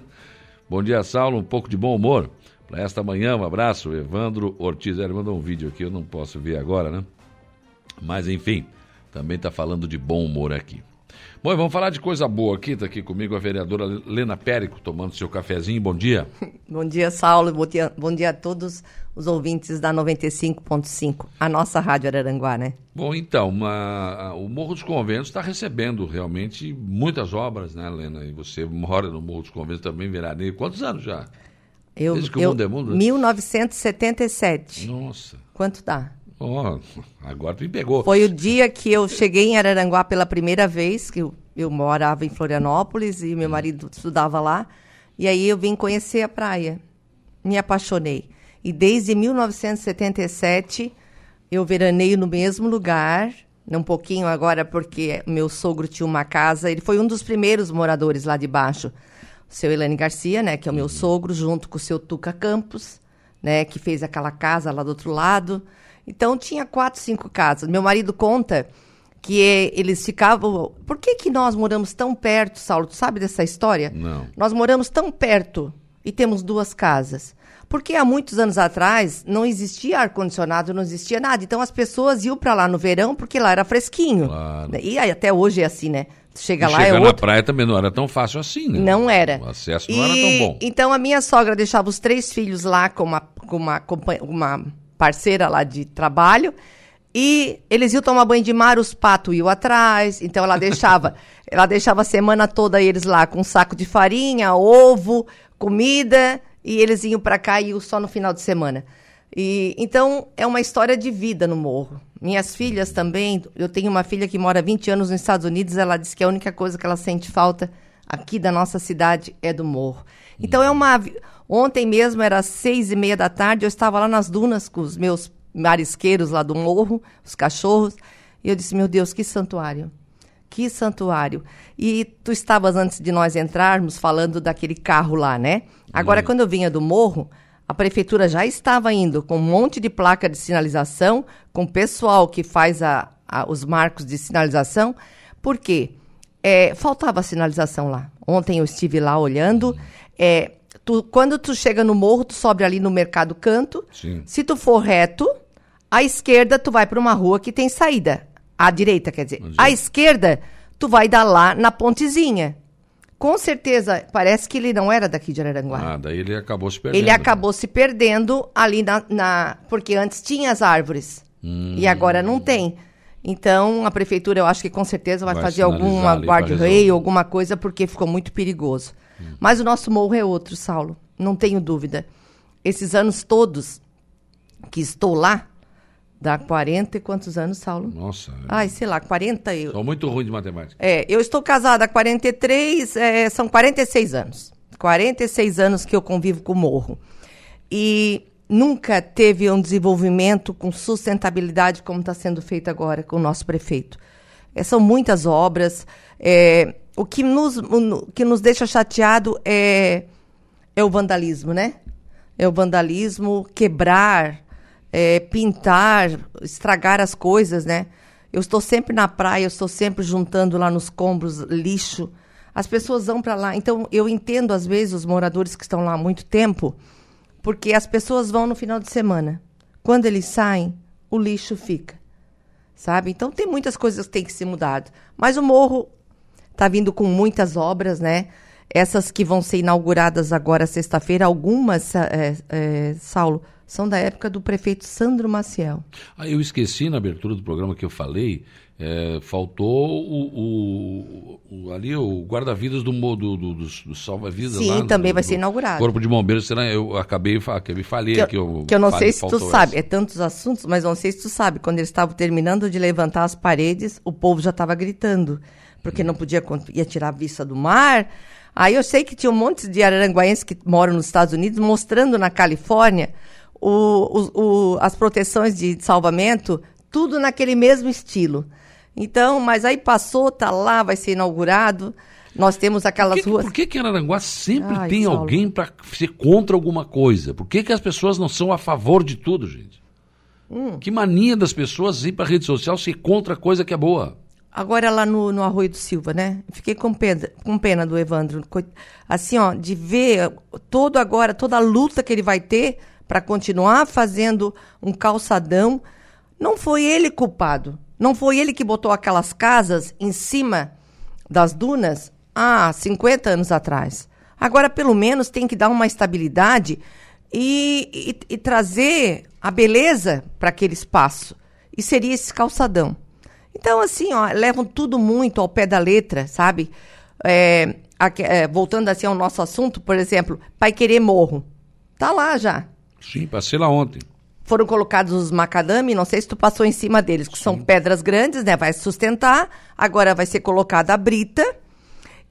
Bom dia, Saulo, um pouco de bom humor. Para esta manhã, um abraço, Evandro Ortiz. Ele mandou um vídeo aqui, eu não posso ver agora, né? Mas enfim, também está falando de bom humor aqui. Bom, vamos falar de coisa boa aqui. Está aqui comigo a vereadora Lena Périco, tomando seu cafezinho. Bom dia. bom dia, Saulo. Bom dia, bom dia a todos os ouvintes da 95.5, a nossa Rádio Araranguá, né? Bom, então, uma, o Morro dos Conventos está recebendo realmente muitas obras, né, Lena? E você mora no Morro dos Conventos também, veraneio. Quantos anos já? Eu, Desde que eu, o mundo é mundo? 1977. Nossa. Quanto dá? Oh, agora tu me pegou. Foi o dia que eu cheguei em Araranguá pela primeira vez, que eu, eu morava em Florianópolis e meu marido estudava lá. E aí eu vim conhecer a praia. Me apaixonei. E desde 1977 eu veraneio no mesmo lugar, um pouquinho agora porque meu sogro tinha uma casa, ele foi um dos primeiros moradores lá de baixo. O seu Elane Garcia, né, que é o meu uhum. sogro, junto com o seu Tuca Campos, né, que fez aquela casa lá do outro lado. Então tinha quatro, cinco casas. Meu marido conta que eles ficavam. Por que, que nós moramos tão perto, Saulo? Tu sabe dessa história? Não. Nós moramos tão perto e temos duas casas. Porque há muitos anos atrás não existia ar-condicionado, não existia nada. Então as pessoas iam para lá no verão porque lá era fresquinho. Claro. E aí, até hoje é assim, né? chega e lá é chegar é outro... na praia também não era tão fácil assim, né? Não era. O acesso não era tão bom. Então a minha sogra deixava os três filhos lá com uma, com uma, uma parceira lá de trabalho. E eles iam tomar banho de mar, os patos iam atrás. Então ela deixava, ela deixava a semana toda eles lá com um saco de farinha, ovo, comida, e eles iam para cá e iam só no final de semana. E então é uma história de vida no morro. Minhas filhas também, eu tenho uma filha que mora 20 anos nos Estados Unidos, ela disse que a única coisa que ela sente falta aqui da nossa cidade é do morro. Então é uma Ontem mesmo era seis e meia da tarde, eu estava lá nas dunas com os meus marisqueiros lá do morro, os cachorros, e eu disse, meu Deus, que santuário. Que santuário. E tu estavas, antes de nós entrarmos, falando daquele carro lá, né? Agora, uhum. quando eu vinha do morro, a prefeitura já estava indo com um monte de placa de sinalização, com pessoal que faz a, a, os marcos de sinalização, porque é, faltava sinalização lá. Ontem eu estive lá olhando, uhum. É, Tu, quando tu chega no morro, tu sobe ali no Mercado Canto. Sim. Se tu for reto, à esquerda tu vai para uma rua que tem saída. À direita, quer dizer. À esquerda, tu vai dar lá na pontezinha. Com certeza, parece que ele não era daqui de Araranguá. Ah, daí ele acabou se perdendo. Ele acabou se perdendo ali na, na porque antes tinha as árvores. Hum. E agora não tem. Então, a prefeitura, eu acho que com certeza vai, vai fazer alguma guarda-rei, alguma coisa, porque ficou muito perigoso. Mas o nosso morro é outro, Saulo, não tenho dúvida. Esses anos todos que estou lá, dá 40 e quantos anos, Saulo? Nossa. Ai, sei lá, 40 eu. Sou muito ruim de matemática. É, eu estou casada há 43, é, são 46 anos. 46 anos que eu convivo com o morro. E nunca teve um desenvolvimento com sustentabilidade como está sendo feito agora com o nosso prefeito. É, são muitas obras. É, o que nos, o que nos deixa chateado é, é o vandalismo, né? É o vandalismo, quebrar, é, pintar, estragar as coisas, né? Eu estou sempre na praia, eu estou sempre juntando lá nos combros lixo. As pessoas vão para lá. Então, eu entendo, às vezes, os moradores que estão lá há muito tempo, porque as pessoas vão no final de semana. Quando eles saem, o lixo fica. Sabe? Então, tem muitas coisas que têm que ser mudadas. Mas o morro Está vindo com muitas obras, né? Essas que vão ser inauguradas agora sexta-feira, algumas, é, é, Saulo, são da época do prefeito Sandro Maciel. Ah, eu esqueci na abertura do programa que eu falei, é, faltou o, o- o- ali o guarda-vidas do, do, do, dos salva-vidas Sim, lá. do- também vai do ser inaugurado. Corpo de Bombeiros, será? Eu acabei, fa- que eu Que aqui. eu, que eu não falhei, sei se tu faltou sabe, essa. é tantos assuntos, mas não sei se tu sabe. Quando eles estavam terminando de levantar as paredes, o povo já estava gritando, porque não podia, ia tirar a vista do mar. Aí eu sei que tinha um monte de araranguaenses que moram nos Estados Unidos mostrando na Califórnia o- o- o- as proteções de salvamento, tudo naquele mesmo estilo. Então, mas aí passou, tá lá, vai ser inaugurado. Nós temos aquelas Por que, ruas. por que que Araranguá sempre Ai, tem Saulo. alguém para ser contra alguma coisa? Por que, que as pessoas não são a favor de tudo, gente? Hum. Que mania das pessoas ir para rede social ser contra coisa que é boa. Agora lá no, no Arroio do Silva, né? Fiquei com pena, com pena do Evandro. Assim, ó, de ver todo agora, toda a luta que ele vai ter para continuar fazendo um calçadão. Não foi ele culpado. Não foi ele que botou aquelas casas em cima das dunas há 50 anos atrás. Agora, pelo menos, tem que dar uma estabilidade e, e- e trazer a beleza para aquele espaço. E seria esse calçadão. Então, assim, ó, levam tudo muito ao pé da letra, sabe? É, é, voltando assim ao nosso assunto, por exemplo, Pai Querer Morro. Tá lá já. Sim, passei lá ontem. Foram colocados os macadame, não sei se tu passou em cima deles, que são pedras grandes, né? Vai sustentar. Agora vai ser colocada a brita.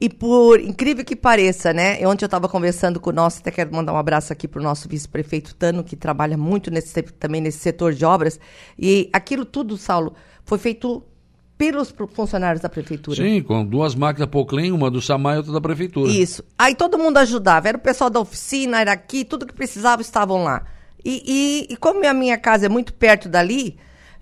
E por incrível que pareça, né? Ontem eu estava conversando com o nosso, até quero mandar um abraço aqui para o nosso vice-prefeito Tano, que trabalha muito nesse, também nesse setor de obras. E aquilo tudo, Saulo, foi feito pelos funcionários da prefeitura. Sim, com duas máquinas Poclin, uma do Samai e outra da prefeitura. Isso. Aí todo mundo ajudava. Era o pessoal da oficina, era aqui, tudo que precisava estavam lá. E, e, e como a minha casa é muito perto dali,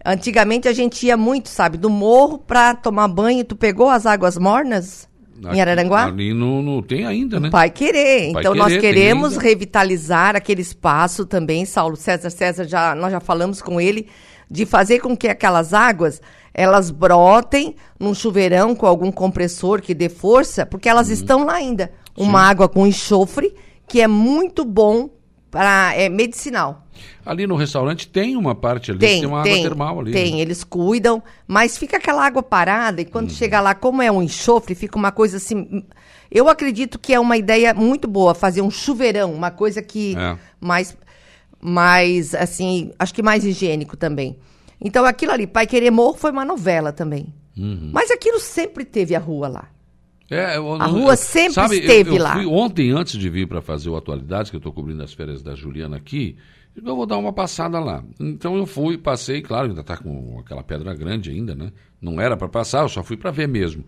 antigamente a gente ia muito, sabe, do morro pra tomar banho. Tu pegou as águas mornas Aqui- em Araranguá? Ali no, no- tem ainda, né? Vai querer. Vai Então nós querer, tem queremos revitalizar aquele espaço também, Saulo César César já nós já falamos com ele de fazer com que aquelas águas elas brotem num chuveirão com algum compressor que dê força, porque elas Uhum. estão lá ainda. Uma água com enxofre que é muito bom para é medicinal. Ali no restaurante tem uma parte ali, Tem, tem uma tem, água termal ali. tem, né? eles cuidam, mas fica aquela água parada e Uhum. quando chega lá, como é um enxofre, fica uma coisa assim. Eu acredito que é uma ideia muito boa fazer um chuveirão, uma coisa que É. mais, mais assim, acho que mais higiênico também. Então aquilo ali, Pai Querer Morro foi uma novela também. Uhum. Mas aquilo sempre teve a rua lá. É, eu- A eu- rua sempre sabe, eu- esteve eu lá. fui ontem, antes de vir para fazer o Atualidades, que eu estou cobrindo as férias da Juliana aqui, eu vou dar uma passada lá. Então eu fui, passei, claro, ainda está com aquela pedra grande ainda, né? Não era para passar, eu só fui para ver mesmo.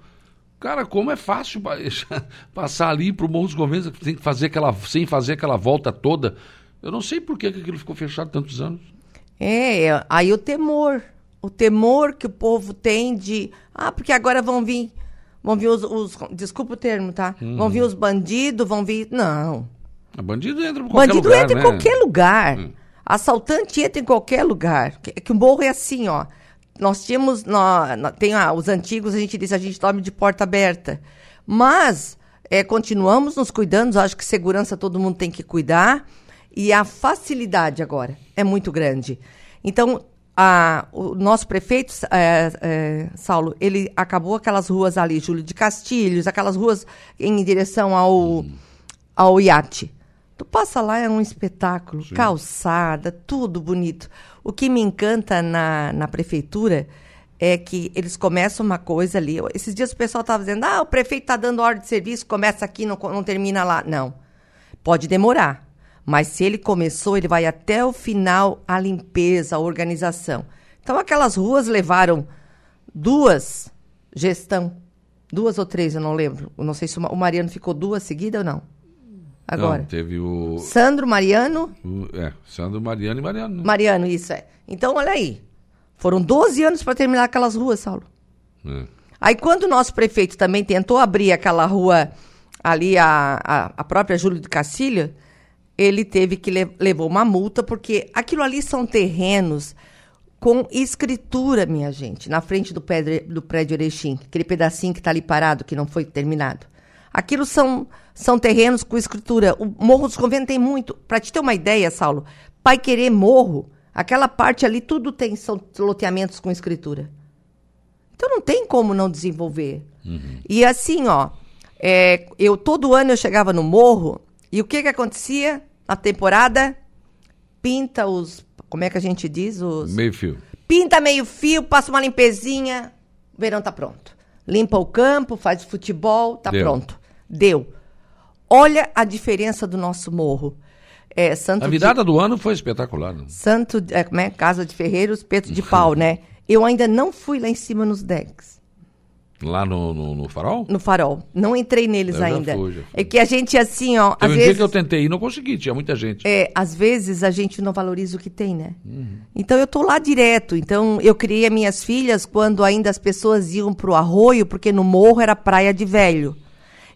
Cara, como é fácil pa- passar ali para o Morro dos Conventos, tem que fazer aquela, sem fazer aquela volta toda. Eu não sei por que aquilo ficou fechado tantos anos. É, é, aí o temor. O temor que o povo tem de. Ah, porque agora vão vir. Vão vir os. os- desculpa o termo, tá? Vão vir os bandidos, vão vir. Não. A bandido entra por qualquer Bandido lugar, entra né? em qualquer lugar. Assaltante entra em qualquer lugar. Que, que o morro é assim, ó. Nós tínhamos. nó- nó- tem ah, os antigos, a gente disse, a gente dorme de porta aberta. Mas é, continuamos nos cuidando. Acho que segurança todo mundo tem que cuidar. E a facilidade agora é muito grande. Então, a- o nosso prefeito, é, é, Saulo, ele acabou aquelas ruas ali, Júlio de Castilhos, aquelas ruas em direção ao, ao iate. Tu passa lá, é um espetáculo, calçada, tudo bonito. O que me encanta na, na prefeitura é que eles começam uma coisa ali. Esses dias o pessoal estava dizendo, ah, o prefeito está dando ordem de serviço, começa aqui, não, não termina lá. Não, pode demorar. Mas se ele começou, ele vai até o final a limpeza, a organização. Então aquelas ruas levaram duas gestão, duas ou três, eu não lembro. Eu não sei se o Ma- o Mariano ficou duas seguidas ou não. Agora. Não, teve o, Sandro, Mariano, o- É, Sandro, Mariano e Mariano. né? Mariano, isso é. Então, olha aí. Foram 12 anos para terminar aquelas ruas, Saulo. É. Aí, quando o nosso prefeito também tentou abrir aquela rua ali, a, a, a própria Júlio de Cacilha, ele teve que le levou uma multa, porque aquilo ali são terrenos com escritura, minha gente, na frente do, prédio do prédio Erechim, aquele pedacinho que está ali parado, que não foi terminado. Aquilo são, são terrenos com escritura. O Morro dos Conventos tem muito. Para te ter uma ideia, Saulo, Pai Querer Morro, aquela parte ali, tudo tem são loteamentos com escritura. Então não tem como não desenvolver. Uhum. E assim, ó, é, eu todo ano eu chegava no morro e o que que acontecia na temporada? Pinta os, como é que a gente diz os meio fio. Pinta meio fio, passa uma limpezinha, o verão tá pronto. Limpa o campo, faz futebol, tá Deu. pronto. Deu. Olha a diferença do nosso morro. É, Santo a virada de... do ano foi espetacular. Né? Santo, é, como é? Casa de Ferreiros, Peto de Pau, né? Eu ainda não fui lá em cima nos decks. Lá no, no, no, farol? No farol. Não entrei neles eu ainda. Já fui, já fui. É que a gente, assim, ó. Teve às um vezes, dia que eu tentei e não consegui, tinha muita gente. É, às vezes a gente não valoriza o que tem, né? Uhum. Então eu tô lá direto. Então eu criei minhas filhas quando ainda as pessoas iam pro arroio, porque no morro era praia de velho.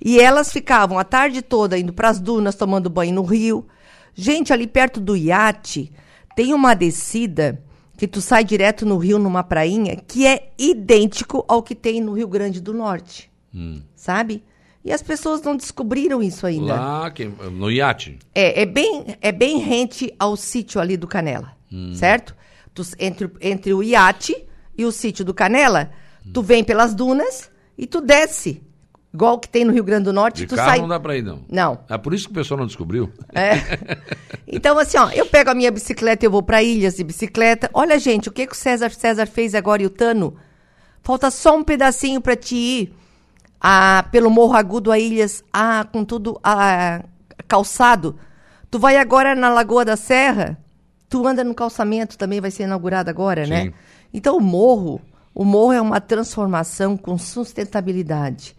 E elas ficavam a tarde toda indo para as dunas, tomando banho no rio. Gente, ali perto do iate, tem uma descida que tu sai direto no rio numa prainha que é idêntico ao que tem no Rio Grande do Norte. Hum. Sabe? E as pessoas não descobriram isso ainda. Lá, no iate? É, é bem, é bem rente ao sítio ali do Canela, hum. certo? Tu, entre, entre o iate e o sítio do Canela, hum. tu vem pelas dunas e tu desce Igual que tem no Rio Grande do Norte. De tu carro sai... não dá pra ir, não. Não. É por isso que o pessoal não descobriu. É. Então, assim, ó, eu pego a minha bicicleta e eu vou para ilhas de bicicleta. Olha, gente, o que, que o César César fez agora e o Tano? Falta só um pedacinho para te ir a, pelo Morro Agudo a Ilhas, a, com tudo a, calçado. Tu vai agora na Lagoa da Serra, tu anda no calçamento, também vai ser inaugurado agora, né? Sim. né? Então, o morro, o morro é uma transformação com sustentabilidade.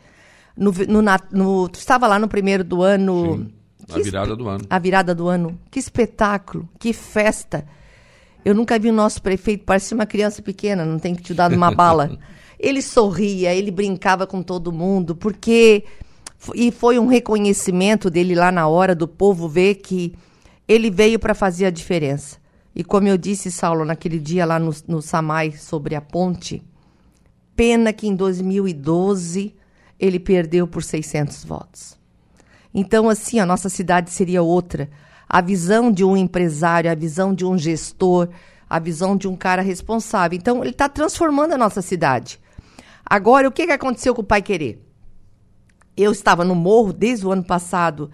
No, no, no, tu estava lá no primeiro do ano. Sim, a virada do ano. A virada do ano. Que espetáculo, que festa. Eu nunca vi o nosso prefeito, parecia uma criança pequena, não tem que te dar uma bala. Ele sorria, ele brincava com todo mundo, porque. E foi um reconhecimento dele lá na hora, do povo ver que ele veio para fazer a diferença. E como eu disse, Saulo, naquele dia lá no, no Samai, sobre a ponte, pena que em 2012 ele perdeu por 600 votos. Então, assim, a nossa cidade seria outra. A visão de um empresário, a visão de um gestor, a visão de um cara responsável. Então, ele está transformando a nossa cidade. Agora, o que, que aconteceu com o Pai Querer? Eu estava no morro desde o ano passado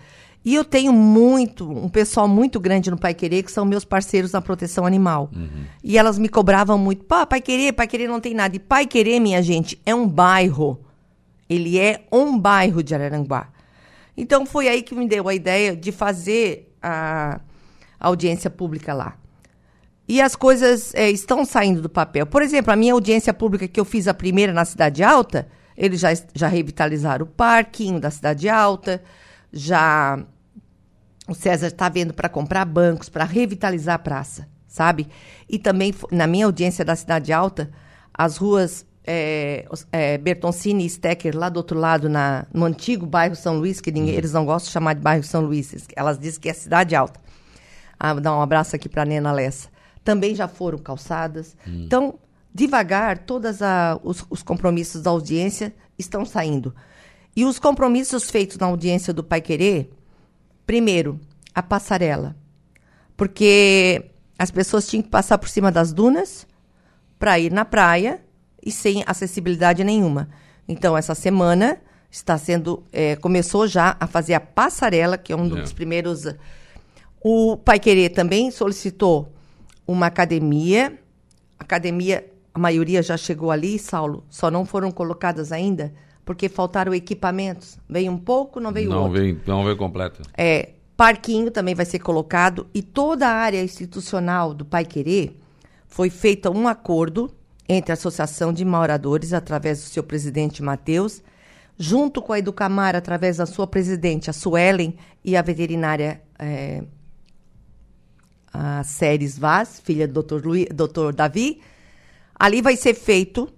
e eu tenho muito, um pessoal muito grande no Pai Querer, que são meus parceiros na proteção animal. Uhum. E elas me cobravam muito. Pá, Pai Querer, Pai Querer não tem nada. E Pai Querer, minha gente, é um bairro. Ele é um bairro de Araranguá. Então foi aí que me deu a ideia de fazer a audiência pública lá. E as coisas é, estão saindo do papel. Por exemplo, a minha audiência pública que eu fiz a primeira na Cidade Alta, eles já, já revitalizaram o parquinho da Cidade Alta, já o César está vendo para comprar bancos, para revitalizar a praça, sabe? E também, na minha audiência da Cidade Alta, as ruas é, é, Bertoncini e Stecker, lá do outro lado, na, no antigo bairro São Luís, que ninguém, uhum. eles não gostam de chamar de bairro São Luís, elas dizem que é cidade alta. Ah, vou dar um abraço aqui para a Nena Lessa. Também já foram calçadas. Uhum. Então, devagar, todos os, os compromissos da audiência estão saindo. E os compromissos feitos na audiência do Pai Querer, primeiro, a passarela. Porque as pessoas tinham que passar por cima das dunas para ir na praia e sem acessibilidade nenhuma. Então, essa semana está sendo. É, começou já a fazer a passarela, que é um é. dos primeiros. O Pai Querer também solicitou uma academia. Academia, a maioria já chegou ali, Saulo, só não foram colocadas ainda, porque faltaram equipamentos. Veio um pouco, não veio não outro. Veio, não veio completo. É, parquinho também vai ser colocado e toda a área institucional do Pai Querer foi feita um acordo entre a Associação de Moradores, através do seu presidente Matheus, junto com a Educamar, através da sua presidente, a Suelen, e a veterinária é, a Séries Vaz, filha do Dr. Luiz, Dr. Davi. Ali vai ser feito,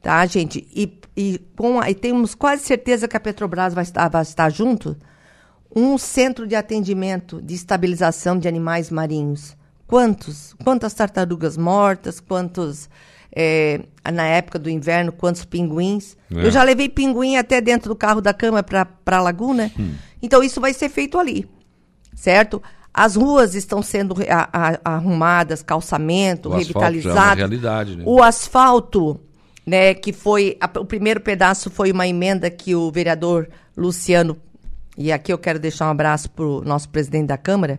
tá, gente? E, e, com a, e temos quase certeza que a Petrobras vai estar, vai estar junto, um centro de atendimento de estabilização de animais marinhos Quantos? Quantas tartarugas mortas? Quantos. É, na época do inverno, quantos pinguins? É. Eu já levei pinguim até dentro do carro da cama para a laguna. Então, isso vai ser feito ali certo? As ruas estão sendo a- a- arrumadas, calçamento, O é revitalizado. realidade, né? O asfalto, né, que foi a- o primeiro pedaço foi uma emenda que o vereador Luciano e aqui eu quero deixar um abraço para o nosso presidente da Câmara,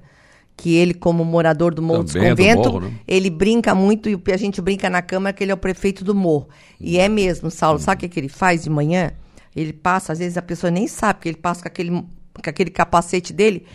que ele como morador do Morro dos Também é do Convento, Morro, né? ele brinca muito e a gente brinca na Câmara que ele é o prefeito do Morro. E é mesmo, Saulo. Sabe o que, que ele faz de manhã? Ele passa, às vezes a pessoa nem sabe, porque ele passa com aquele, com aquele capacete dele,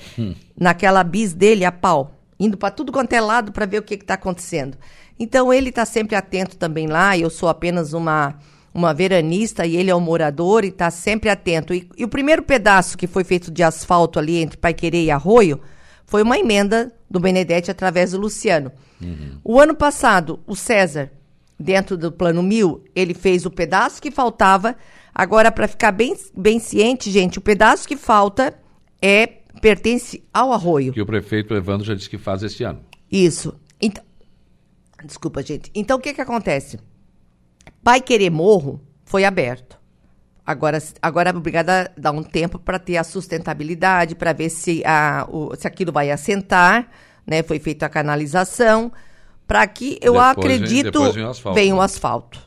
naquela bis dele a pau, indo para tudo quanto é lado para ver o que está acontecendo. Então ele está sempre atento também lá. Eu sou apenas uma uma veranista e ele é um morador e está sempre atento. E, e o primeiro pedaço que foi feito de asfalto ali entre Paiquerê e Arroio foi uma emenda do Benedetti através do Luciano. O ano passado, o César, dentro do Plano Mil, ele fez o pedaço que faltava. Agora, para ficar bem, bem ciente, gente, o pedaço que falta é pertence ao Arroio. Que o prefeito Evandro já disse que faz esse ano. Isso. Então, desculpa, gente. Então, o que que acontece? Pai Querer Morro foi aberto. Agora, agora é obrigada a dar um tempo para ter a sustentabilidade, para ver se, a, o- se aquilo vai assentar, né? Foi feita a canalização, para que eu Depois vem- acredito depois vem o asfalto, vem o né? asfalto.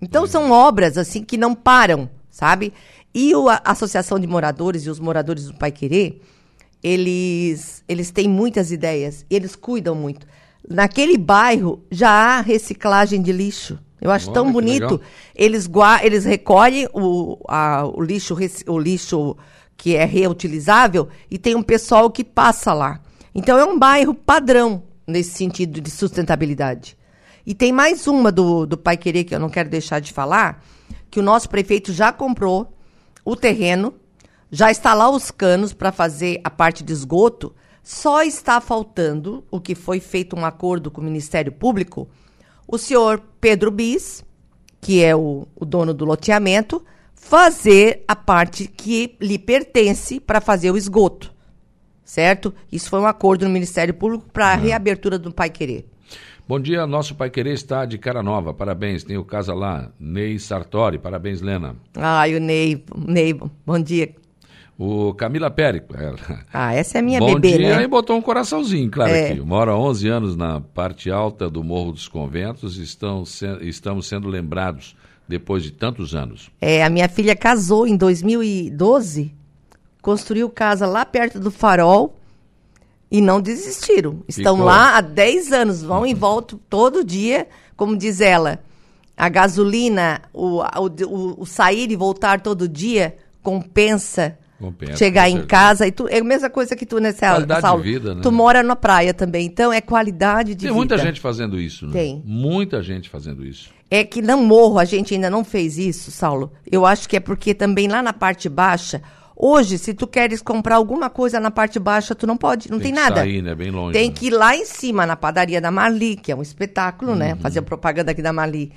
Então são obras assim que não param, sabe? E o- a Associação de Moradores e os moradores do Pai Querer, eles, eles têm muitas ideias, eles cuidam muito. Naquele bairro já há reciclagem de lixo. Eu acho Olha, tão bonito. Eles, gua- eles recolhem o, a- o, lixo, o lixo que é reutilizável e tem um pessoal que passa lá. Então é um bairro padrão nesse sentido de sustentabilidade. E tem mais uma do, do Pai Querer que eu não quero deixar de falar, que o nosso prefeito já comprou o terreno, já está lá os canos para fazer a parte de esgoto, só está faltando o que foi feito um acordo com o Ministério Público, o senhor Pedro Bis, que é o, o dono do loteamento, fazer a parte que lhe pertence para fazer o esgoto. Certo? Isso foi um acordo no Ministério Público para a reabertura do Pai Querer. Bom dia, nosso Pai Querer está de cara nova. Parabéns. Tem o casa lá, Ney Sartori. Parabéns, Lena. Ai, o Ney, Ney, bom dia. O Camila Périco. ela- Ah, essa é a minha Bom bebê, dia, né? e botou um coraçãozinho, claro É. aqui. Mora há 11 anos na parte alta do Morro dos Conventos. Estão se- estamos sendo lembrados depois de tantos anos. É, a minha filha casou em 2012, construiu casa lá perto do farol e não desistiram. Estão Ficou. lá há 10 anos, vão e voltam todo dia, como diz ela. A gasolina, o, o- o sair e voltar todo dia compensa. Compensa, chegar em casa e tu, é a mesma coisa que tu, né, Saulo? Qualidade de Saulo? vida, né? Tu mora na praia também, então é qualidade de Tem vida. muita gente fazendo isso, né? Tem. Muita gente fazendo isso. É que não morro, a gente ainda não fez isso, Saulo. Eu acho que é porque também lá na parte baixa, hoje, se tu queres comprar alguma coisa na parte baixa, tu não pode, não tem, que nada. sair, né? Bem longe. Tem né? que ir lá em cima, na padaria da Marli, que é um espetáculo, né? Uhum. Fazer propaganda aqui da Marli.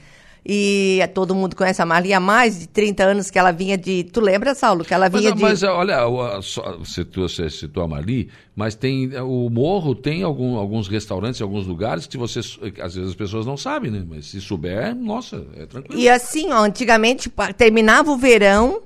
E todo mundo conhece a Marli há mais de 30 anos que ela vinha de. Tu lembra, Saulo? Que ela Mas, vinha de. mas, olha, o- a- só- você citou, a Mali, mas tem o morro tem algum- alguns restaurantes, alguns lugares que você às vezes as pessoas não sabem, né? Mas se souber, nossa, é tranquilo. E assim, ó, antigamente terminava o verão,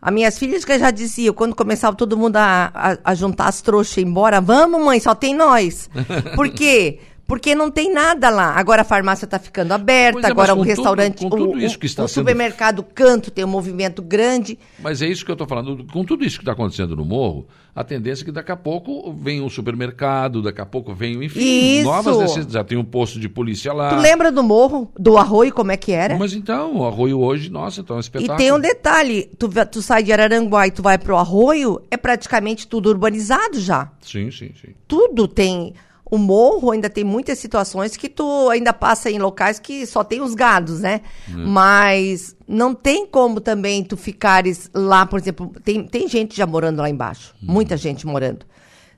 as minhas filhas que já diziam, quando começava todo mundo a, a- a juntar as trouxas e ir embora, vamos mãe, só tem nós. Por quê? Porque não tem nada lá. Agora a farmácia está ficando aberta, é, agora o tudo- restaurante, com tudo o, isso que está o sendo- supermercado Canto tem um movimento grande. Mas é isso que eu estou falando. Com tudo isso que está acontecendo no morro, a tendência é que daqui a pouco vem um supermercado, daqui a pouco vem, enfim, Isso. novas necessidades. Já tem um posto de polícia lá. Tu lembra do morro, do arroio, como é que era? Mas então, o arroio hoje, nossa, então é um E espetáculo. tem um detalhe, tu, tu sai de Araranguá e tu vai pro arroio, é praticamente tudo urbanizado já. Sim, sim, sim. tudo tem. O morro ainda tem muitas situações que tu ainda passa em locais que só tem os gados, né? Mas não tem como também tu ficares lá, por exemplo, tem, tem gente já morando lá embaixo, muita gente morando.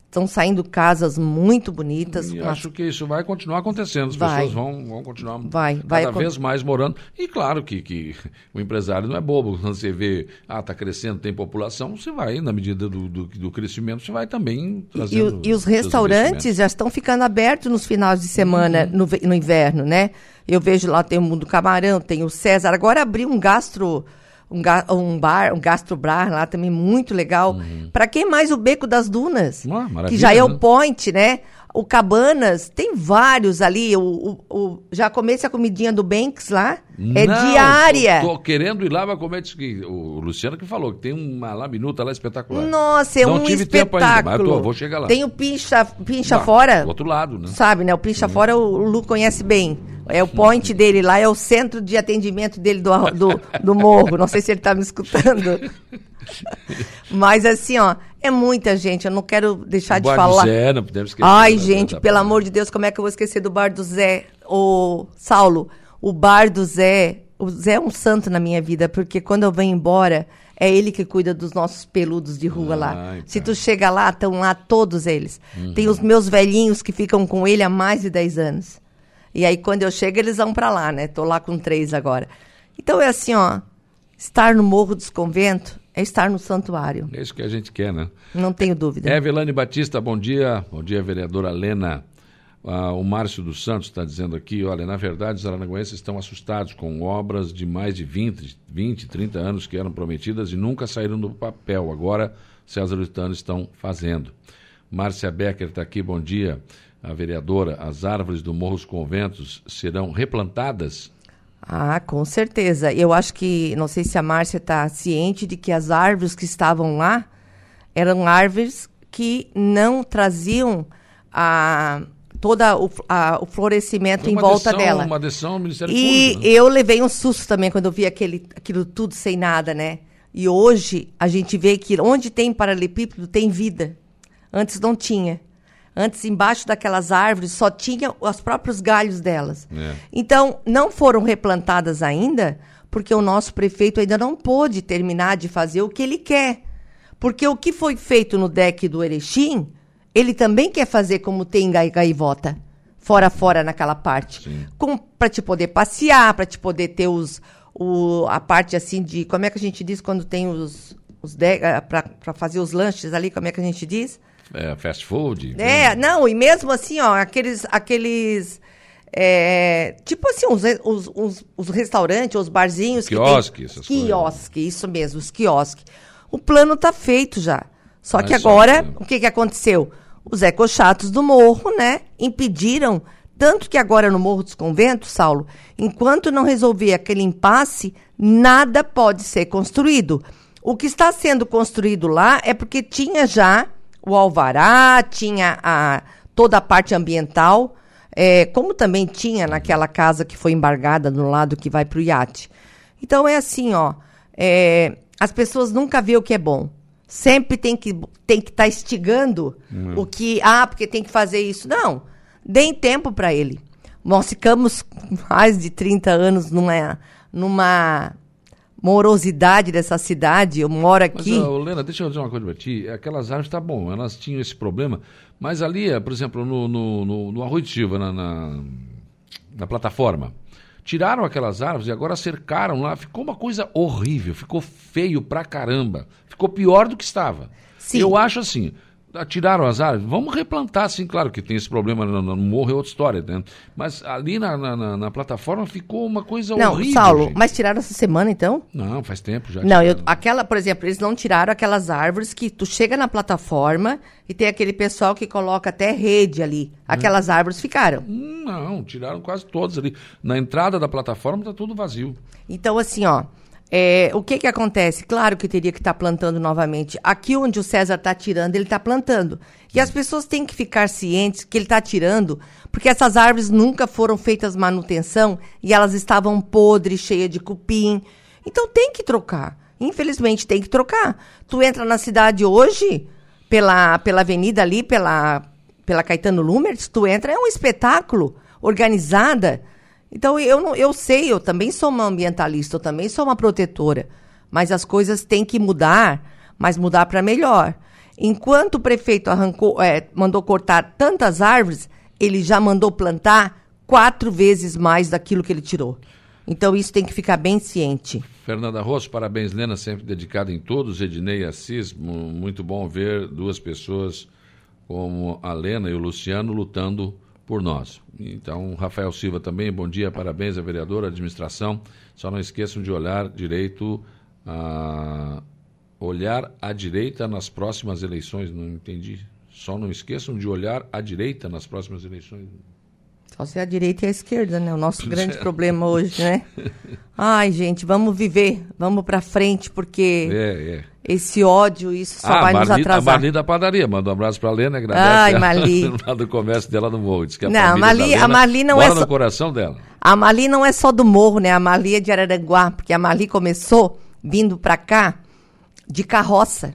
Estão saindo casas muito bonitas. E acho que isso vai continuar acontecendo. As Vai. pessoas vão, vão continuar Vai, cada vai vez mais morando. E claro que, que o empresário não é bobo. Quando você vê, ah, está crescendo, tem população, você vai, na medida do, do, do crescimento, você vai também E, trazendo. o- e os restaurantes já estão ficando abertos nos finais de semana, Uhum. no, no inverno, né? Eu vejo lá, tem o Mundo Camarão, tem o César. Agora abriu um gastro, um, ga- um bar, um gastrobar lá também muito legal. Para quem mais o Beco das Dunas? Uhum. Ah, que já é o né? point, né? O Cabanas, tem vários ali. O, o- o- já comece a comidinha do Banks lá. É Não, diária. Tô, tô querendo ir lá para comer. que O Luciano que falou que tem uma labinuta lá espetacular. Nossa, é Não um tive espetáculo. tempo ainda, mas eu tô- vou chegar lá. Tem o Pincha, pincha Ah, Fora. Do outro lado, né? Sabe, né? O Pincha Fora o Lu conhece bem. É o point dele lá, é o centro de atendimento dele do, do, do morro. Não sei se ele tá me escutando. Mas assim, ó, é muita gente. Eu não quero deixar O de Bar do falar. Zé, não podemos esquecer Ai, gente, pelo amor de Deus, como é que eu vou esquecer do bar do Zé? Ô, Saulo, o bar do Zé. O Zé é um santo na minha vida, porque quando eu venho embora, é ele que cuida dos nossos peludos de rua lá. Se tu chega lá, estão lá todos eles. Uhum. Tem os meus velhinhos que ficam com ele há mais de 10 anos. E aí, quando eu chego, eles vão pra lá, né? Tô lá com três agora. Então é assim, ó. Estar no Morro dos Conventos é estar no santuário. É isso que a gente quer, né? Não tenho dúvida. Evelane Batista, bom dia. Bom dia, vereadora Lena. Ah, o Márcio dos Santos está dizendo aqui, olha, na verdade os aranaguenses estão assustados com obras de mais de 20, 20, 30 anos que eram prometidas e nunca saíram do papel. Agora, César e Lutano estão fazendo. Márcia Becker está aqui, bom dia. A vereadora, as árvores do Morro dos Conventos serão replantadas? Ah, com certeza. Eu acho que, não sei se a Márcia está ciente de que as árvores que estavam lá eram árvores que não traziam a, toda o, a- o florescimento em volta dela. Uma decisão do Ministério E Público. né? eu levei um susto também quando eu vi aquele, aquilo tudo sem nada, né? E hoje a gente vê que onde tem paralelepípedo tem vida. Antes não tinha. Antes, embaixo daquelas árvores, só tinha os próprios galhos delas. É. Então, não foram replantadas ainda, porque o nosso prefeito ainda não pôde terminar de fazer o que ele quer. Porque o que foi feito no deck do Erechim, ele também quer fazer como tem em Gai- Gaivota. Fora, fora naquela parte. Para te poder passear, para te poder ter os, o, a parte assim de. Como é que a gente diz quando tem os. os para fazer os lanches ali, como é que a gente diz? É, fast food. É, não, e mesmo assim, ó, aqueles. aqueles é, tipo assim, os, os, os, os restaurantes, os barzinhos. Quiosque, que tem, essas coisas. Quiosque, isso mesmo, os quiosques. O plano tá feito já. Só Mas que só agora, que- o que, que aconteceu? Os ecochatos do morro, né, impediram. Tanto que agora no Morro dos Conventos, Saulo, enquanto não resolver aquele impasse, nada pode ser construído. O que está sendo construído lá é porque tinha já o alvará, tinha a, toda a parte ambiental, é, como também tinha naquela casa que foi embargada no lado que vai para o iate. Então é assim, ó, é, as pessoas nunca vê o que é bom. Sempre tem que tem que estar instigando o que, ah, porque tem que fazer isso. Não, deem tempo para ele. Nós ficamos mais de 30 anos numa, numa morosidade dessa cidade. Eu moro Mas, aqui. ô, Lena, deixa eu dizer uma coisa pra ti. Aquelas árvores, tá bom, elas tinham esse problema, mas ali, eh, por exemplo, no, no, no, no Arroio de Silva, na, na, na plataforma, tiraram aquelas árvores e agora cercaram lá. Ficou uma coisa horrível, ficou feio pra caramba. Ficou pior do que estava. Sim. Eu acho assim. Tiraram as árvores, vamos replantar, sim, claro que tem esse problema no, no morro, é outra história, né? Mas ali na, na, na- plataforma ficou uma coisa Não, horrível. Saulo, gente. mas tiraram essa semana então? Não, faz tempo já. Não, eu, aquela, por exemplo, eles não tiraram aquelas árvores que tu chega na plataforma e tem aquele pessoal que coloca até rede ali. Aquelas árvores ficaram. Não, tiraram quase todos ali. Na entrada da plataforma tá tudo vazio. Então, assim, ó, é, o que que acontece? Claro que teria que estar plantando novamente. Aqui onde o César está tirando, ele está plantando. E as pessoas têm que ficar cientes que ele está tirando, porque essas árvores nunca foram feitas manutenção e elas estavam podres, cheias de cupim. Então tem que trocar. Infelizmente tem que trocar. Tu entra na cidade hoje, pela, pela avenida ali, pela, pela Caetano Lumers, tu entra, é um espetáculo, organizada. Então eu não, eu sei, eu também sou uma ambientalista, eu também sou uma protetora, mas as coisas têm que mudar, mas mudar para melhor. Enquanto o prefeito arrancou, é, mandou cortar tantas árvores, ele já mandou plantar quatro vezes mais daquilo que ele tirou. Então isso tem que ficar bem ciente. Fernanda Rosso, parabéns, Lena, sempre dedicada em todos. Ednei Assis, muito bom ver duas pessoas como a Lena e o Luciano lutando por nós. Então, Rafael Silva também, bom dia, parabéns à vereadora, à administração. Só não esqueçam de olhar direito a olhar à direita nas próximas eleições. Não entendi. Só não esqueçam de olhar à direita nas próximas eleições. Só ser a direita e a esquerda, né? O nosso grande é. problema hoje, né? Ai, gente, vamos viver, vamos para frente, porque é, é. esse ódio, isso só ah, vai Marli, nos atrasar. A Marli da padaria, manda um abraço para a Lena, agradece Ai, Marli. lá do comércio dela no morro. Diz que a não, a Marli, Lena, a Marli não é só... no coração dela. A Marli não é só do morro, né? A Marli é de Araranguá, porque a Marli começou vindo para cá de carroça.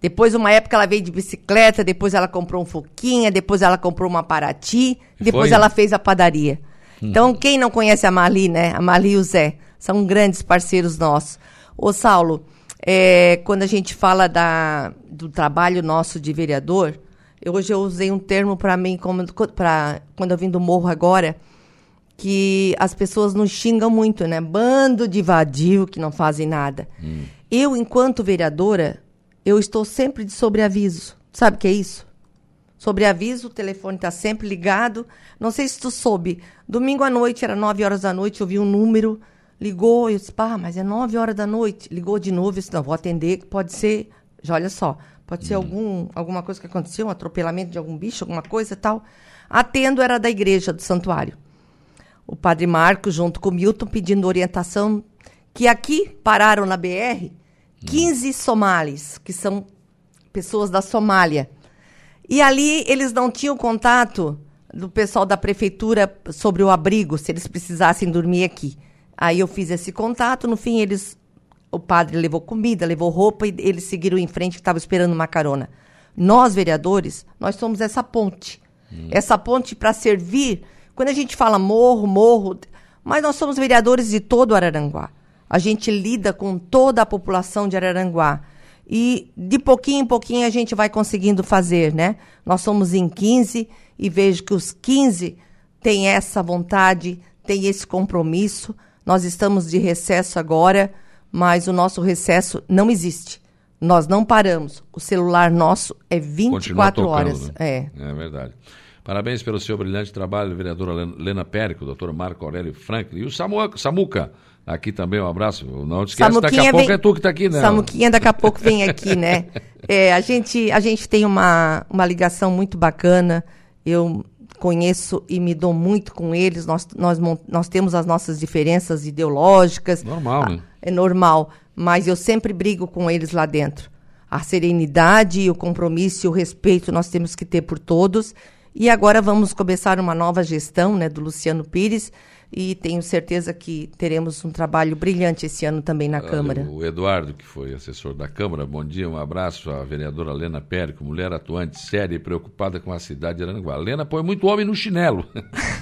Depois, uma época, ela veio de bicicleta, depois ela comprou um Foquinha, depois ela comprou uma Paraty, depois Foi? ela fez a padaria. Hum. Então, quem não conhece a Marli, né? A Marli e o Zé, são grandes parceiros nossos. Ô, Saulo, é, quando a gente fala da, do trabalho nosso de vereador, eu, hoje eu usei um termo para mim, como, pra, quando eu vim do morro agora, que as pessoas nos xingam muito, né? Bando de vadio que não fazem nada. Hum. Eu, enquanto vereadora, eu estou sempre de sobreaviso. Sabe o que é isso? Sobreaviso, o telefone está sempre ligado. Não sei se tu soube. Domingo à noite, era 9 horas da noite, eu vi um número, ligou, eu disse, pá, mas é 9 horas da noite. Ligou de novo, eu disse, não, vou atender, pode ser, já olha só, pode ser algum, alguma coisa que aconteceu, um atropelamento de algum bicho, alguma coisa e tal. Atendo, era da igreja, do santuário. O padre Marco, junto com o Milton, pedindo orientação, que aqui pararam na BR 15 somalis, que são pessoas da Somália. E ali eles não tinham contato do pessoal da prefeitura sobre o abrigo, se eles precisassem dormir aqui. Aí eu fiz esse contato, no fim eles o padre levou comida, levou roupa e eles seguiram em frente, que estava esperando uma carona. Nós, vereadores, nós somos essa ponte. Hum. Essa ponte para servir. Quando a gente fala morro, morro, mas nós somos vereadores de todo o Araranguá. A gente lida com toda a população de Araranguá. E de pouquinho em pouquinho a gente vai conseguindo fazer, né? Nós somos em 15 e vejo que os 15 têm essa vontade, têm esse compromisso. Nós estamos de recesso agora, mas o nosso recesso não existe. Nós não paramos. O celular nosso é 24 tocando, horas. Né? É. É verdade. Parabéns pelo seu brilhante trabalho, vereadora Lena Périco, doutor Marco Aurélio Franklin e o Samuca, Aqui também um abraço. Não esquece, Samuquinha daqui a pouco é tu que está aqui, né? Samuquinha daqui a pouco vem aqui, né? É, a, gente, a gente tem uma, uma ligação muito bacana. Eu conheço e me dou muito com eles. Nós, nós, nós temos as nossas diferenças ideológicas. Normal, né? É normal. Mas eu sempre brigo com eles lá dentro. A serenidade, o compromisso e o respeito nós temos que ter por todos. E agora vamos começar uma nova gestão né, do Luciano Pires e tenho certeza que teremos um trabalho brilhante esse ano também na Olha, Câmara. O Eduardo, que foi assessor da Câmara, bom dia, um abraço à vereadora Lena Périco, mulher atuante, séria e preocupada com a cidade de Aranguá. Lena põe muito homem no chinelo.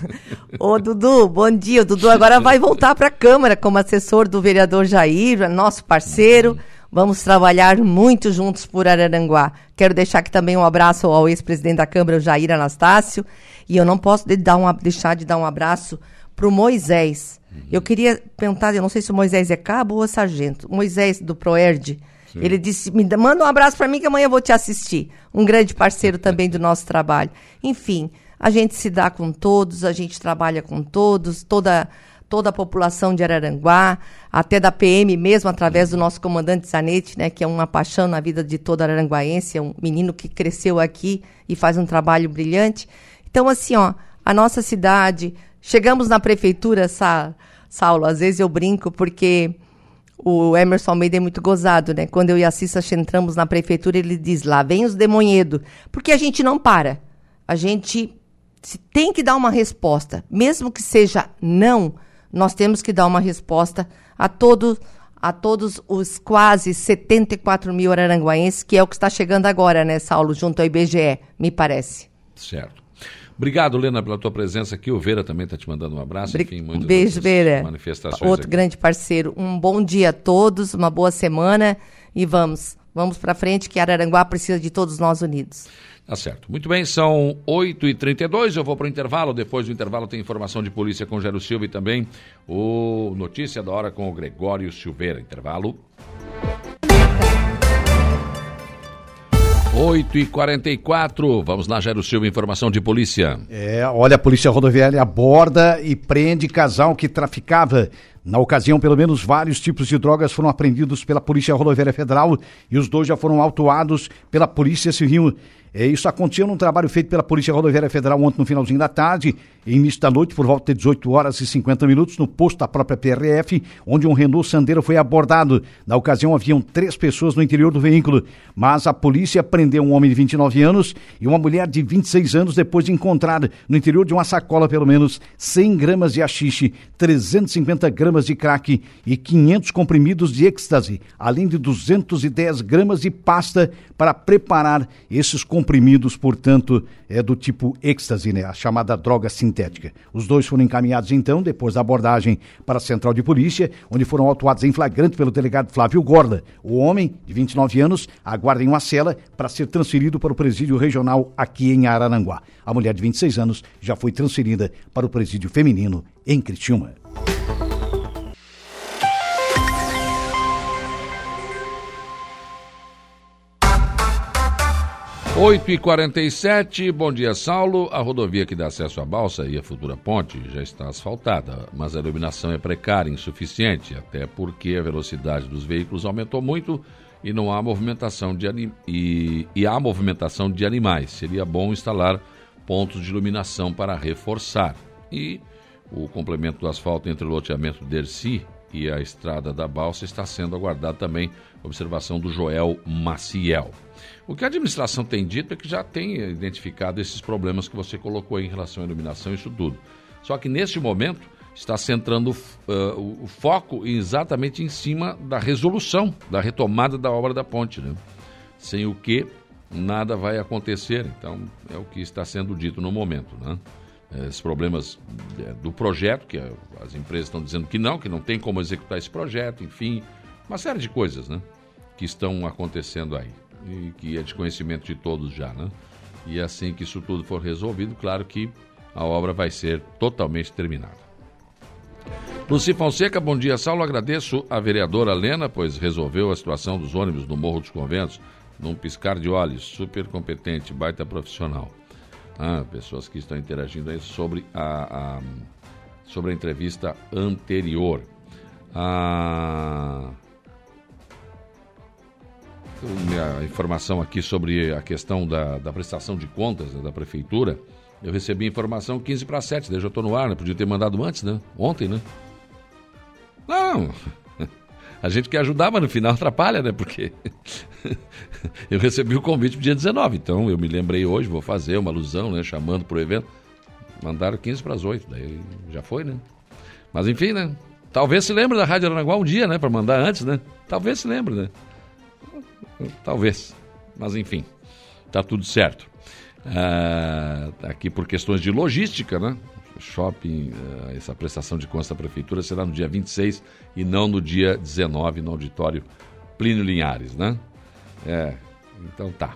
Ô, Dudu, bom dia. O Dudu agora vai voltar para a Câmara como assessor do vereador Jair, nosso parceiro. Uhum. Vamos trabalhar muito juntos por Araranguá. Quero deixar aqui também um abraço ao ex-presidente da Câmara, o Jair Anastácio. E eu não posso de dar um, deixar de dar um abraço para o Moisés. Uhum. Eu queria perguntar, eu não sei se o Moisés é cabo ou sargento. Moisés do Proerd. Sim. Ele disse: me manda um abraço para mim que amanhã eu vou te assistir. Um grande parceiro também do nosso trabalho. Enfim, a gente se dá com todos, a gente trabalha com todos, toda toda a população de Araranguá, até da PM mesmo, através do nosso comandante Zanetti, né, que é uma paixão na vida de todo araranguaense, é um menino que cresceu aqui e faz um trabalho brilhante. Então, assim, ó, a nossa cidade, Chegamos na prefeitura, Sa Saulo, às vezes eu brinco porque o Emerson Almeida é muito gozado, né? Quando eu e a Cissa entramos na prefeitura, ele diz: lá vem os demonhedos. Porque a gente não para. A gente tem que dar uma resposta. Mesmo que seja não, nós temos que dar uma resposta a todos a todos os quase 74 mil araranguaenses, que é o que está chegando agora, né, Saulo, junto ao IBGE, me parece. Certo. Obrigado, Lena, pela tua presença aqui. O Vera também está te mandando um abraço. Enfim, muitas Beijo, Vera. Manifestações Outro aqui. grande parceiro. Um bom dia a todos, uma boa semana e vamos vamos para frente, que Araranguá precisa de todos nós unidos. Tá certo. Muito bem, são 8h32, eu vou para o intervalo. Depois do intervalo tem informação de polícia com Gero Silva e também o Notícia da Hora com o Gregório Silveira. Intervalo. 8 e 44 vamos lá, Jairo Silva, informação de polícia. É, olha, a polícia rodoviária aborda e prende casal que traficava. Na ocasião, pelo menos vários tipos de drogas foram apreendidos pela Polícia Rodoviária Federal e os dois já foram autuados pela Polícia Civil. É, isso acontecia num trabalho feito pela Polícia Rodoviária Federal ontem no finalzinho da tarde, início da noite, por volta de 18 horas e 50 minutos, no posto da própria PRF, onde um Renault Sandero foi abordado. Na ocasião, haviam três pessoas no interior do veículo, mas a polícia prendeu um homem de 29 anos e uma mulher de 26 anos depois de encontrar no interior de uma sacola pelo menos 100 gramas de haxixe, 350 gramas de crack e 500 comprimidos de êxtase, além de 210 gramas de pasta para preparar esses comprimidos comprimidos, portanto, é do tipo êxtase, né? A chamada droga sintética. Os dois foram encaminhados, então, depois da abordagem para a central de polícia, onde foram autuados em flagrante pelo delegado Flávio Gorda. O homem, de 29 anos, aguarda em uma cela para ser transferido para o presídio regional aqui em Araranguá. A mulher de 26 anos já foi transferida para o presídio feminino em Criciúma. 8 e 47 bom dia, Saulo. A rodovia que dá acesso à balsa e à futura ponte já está asfaltada, mas a iluminação é precária, insuficiente, até porque a velocidade dos veículos aumentou muito e não há movimentação de anim... e... e há movimentação de animais. Seria bom instalar pontos de iluminação para reforçar. E o complemento do asfalto entre o loteamento Dercy e a estrada da balsa está sendo aguardado também. Observação do Joel Maciel. O que a administração tem dito é que já tem identificado esses problemas que você colocou em relação à iluminação isso tudo. Só que neste momento está centrando uh, o, foco exatamente em cima da resolução, da retomada da obra da ponte, né? Sem o que nada vai acontecer. Então é o que está sendo dito no momento, né? Esses problemas é, do projeto, que as empresas estão dizendo que não, que não tem como executar esse projeto, enfim, uma série de coisas, né? Que estão acontecendo aí e que é de conhecimento de todos já, né? E assim que isso tudo for resolvido, claro que a obra vai ser totalmente terminada. Luci Fonseca, bom dia, Saulo. Agradeço a vereadora Lena, pois resolveu a situação dos ônibus do Morro dos Conventos num piscar de olhos. Super competente, baita profissional. Ah, pessoas que estão interagindo aí sobre a, a sobre a entrevista anterior. Ah, minha informação aqui sobre a questão da, da prestação de contas né, da prefeitura. Eu recebi informação 15 para 7, daí já estou no ar, né? Podia ter mandado antes, né? Ontem, né? Não, a gente quer ajudar, mas no final atrapalha, né? Porque eu recebi o convite para dia 19, então eu me lembrei hoje, vou fazer uma alusão, né? Chamando o evento. Mandaram 15 para as 8, daí já foi, né? Mas enfim, né? Talvez se lembre da Rádio Aranaguá um dia, né? Para mandar antes, né? Talvez se lembre, né? Talvez. Mas enfim, tá tudo certo. Ah, aqui por questões de logística, né? Shopping, ah, essa prestação de contas da prefeitura será no dia 26 e não no dia 19 no auditório Plínio Linhares, né? É, então tá.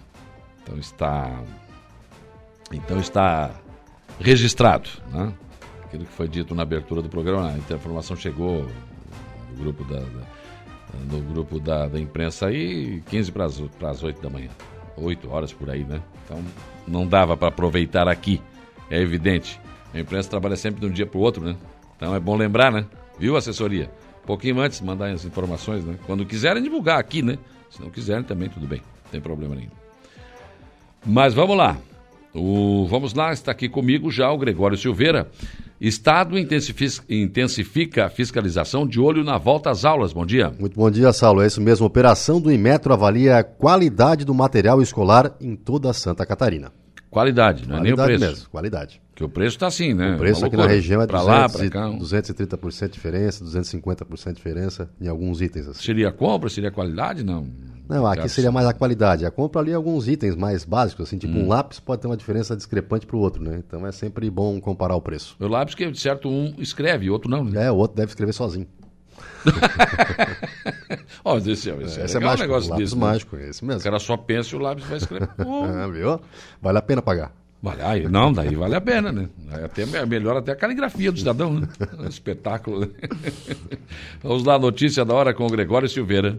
Então está então está registrado, né? Aquilo que foi dito na abertura do programa, a informação chegou no grupo da, da no grupo da, da imprensa aí, 15 para as 8 da manhã. 8 horas por aí, né? Então não dava para aproveitar aqui, é evidente. A imprensa trabalha sempre de um dia para o outro, né? Então é bom lembrar, né? Viu, assessoria? Pouquinho antes mandar as informações, né? Quando quiserem divulgar aqui, né? Se não quiserem também, tudo bem, não tem problema nenhum. Mas vamos lá. O, vamos lá, está aqui comigo já o Gregório Silveira. Estado intensifica a fiscalização de olho na volta às aulas. Bom dia. Muito bom dia, Saulo. É isso mesmo. Operação do Inmetro avalia a qualidade do material escolar em toda Santa Catarina. Qualidade, não qualidade é nem o preço. Mesmo, qualidade. Que o preço está assim, né? O preço aqui na região é pra 200, lá, pra cá. 230% de diferença, 250% de diferença em alguns itens. Assim. Seria compra, seria qualidade? Não. Não, aqui seria mais a qualidade. A compra ali alguns itens mais básicos, assim, tipo hum. um lápis pode ter uma diferença discrepante para o outro, né? Então é sempre bom comparar o preço. O lápis que, certo, um escreve, o outro não, né? É, o outro deve escrever sozinho. Ó, esse, esse, esse, Esse é é mágico, um negócio lápis desse. né? mágico, esse O mesmo. cara só pensa e o lápis vai escrever. Ah, viu? Vale a pena pagar. Vale, aí, não, daí vale a pena, né? Até, melhor até a caligrafia do cidadão, né? Espetáculo. né? Vamos lá, notícia da hora com o Gregório Silveira.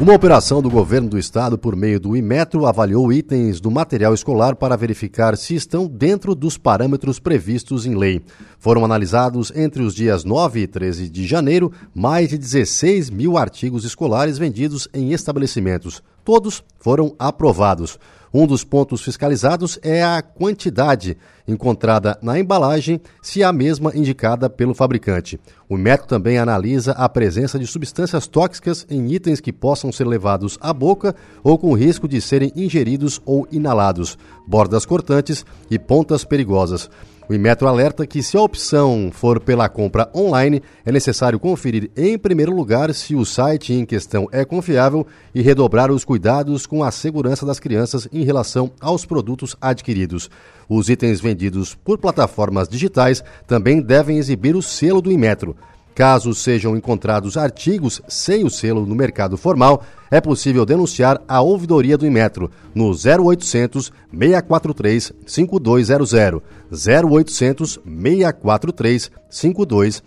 Uma operação do governo do estado por meio do Imetro avaliou itens do material escolar para verificar se estão dentro dos parâmetros previstos em lei. Foram analisados entre os dias 9 e 13 de janeiro mais de 16 mil artigos escolares vendidos em estabelecimentos. Todos foram aprovados. Um dos pontos fiscalizados é a quantidade encontrada na embalagem, se é a mesma indicada pelo fabricante. O método também analisa a presença de substâncias tóxicas em itens que possam ser levados à boca ou com risco de serem ingeridos ou inalados, bordas cortantes e pontas perigosas. O Inmetro alerta que, se a opção for pela compra online, é necessário conferir em primeiro lugar se o site em questão é confiável e redobrar os cuidados com a segurança das crianças em relação aos produtos adquiridos. Os itens vendidos por plataformas digitais também devem exibir o selo do Inmetro. Caso sejam encontrados artigos sem o selo no mercado formal, é possível denunciar a ouvidoria do Inmetro no 0800 643 5200. 0800 643 5200.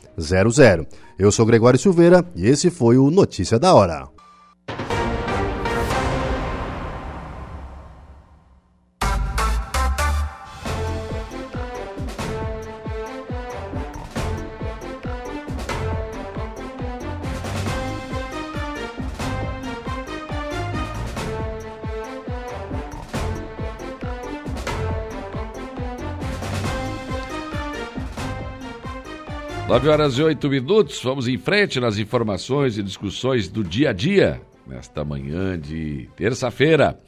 Eu sou Gregório Silveira e esse foi o Notícia da Hora. Nove horas e oito minutos, vamos em frente nas informações e discussões do dia a dia, nesta manhã de terça-feira.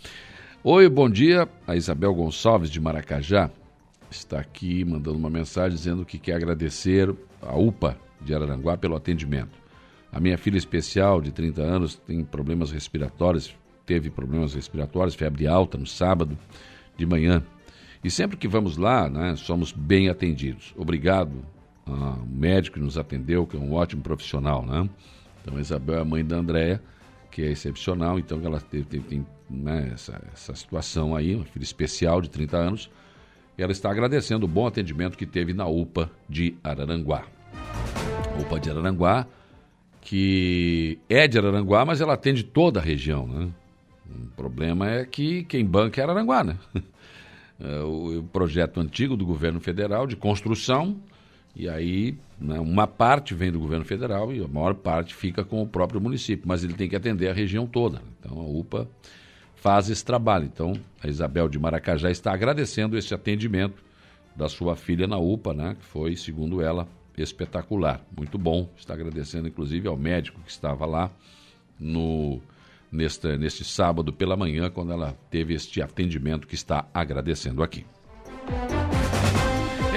Oi, bom dia. A Isabel Gonçalves de Maracajá está aqui mandando uma mensagem dizendo que quer agradecer a UPA de Araranguá pelo atendimento. A minha filha especial, de 30 anos, tem problemas respiratórios, teve problemas respiratórios, febre alta no sábado de manhã. E sempre que vamos lá, né, somos bem atendidos. Obrigado ao médico que nos atendeu, que é um ótimo profissional, né? Então, a Isabel é a mãe da Andréia, que é excepcional, então ela teve, tem né, essa, essa situação aí, uma filha especial de 30 anos, ela está agradecendo o bom atendimento que teve na UPA de Araranguá. UPA de Araranguá, que é de Araranguá, mas ela atende toda a região, né? O problema é que quem banca é Araranguá, né? É o projeto antigo do governo federal de construção, e aí né, uma parte vem do governo federal e a maior parte fica com o próprio município, mas ele tem que atender a região toda. Então a UPA faz esse trabalho. Então a Isabel de Maracajá está agradecendo esse atendimento da sua filha na UPA, né, que foi, segundo ela, espetacular. Muito bom. Está agradecendo inclusive ao médico que estava lá no neste, neste sábado pela manhã, quando ela teve este atendimento que está agradecendo aqui.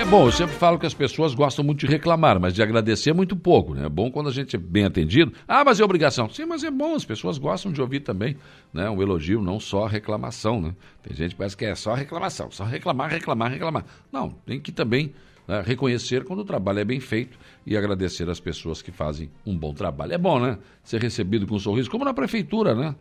É bom, eu sempre falo que as pessoas gostam muito de reclamar, mas de agradecer muito pouco, né? É bom quando a gente é bem atendido. Ah, mas é obrigação. Sim, mas é bom, as pessoas gostam de ouvir também, né? Um elogio, não só a reclamação, né? Tem gente que parece que é só reclamação, só reclamar, reclamar, reclamar. Não, tem que também né, reconhecer quando o trabalho é bem feito e agradecer as pessoas que fazem um bom trabalho. É bom, né? Ser recebido com um sorriso, como na prefeitura, né?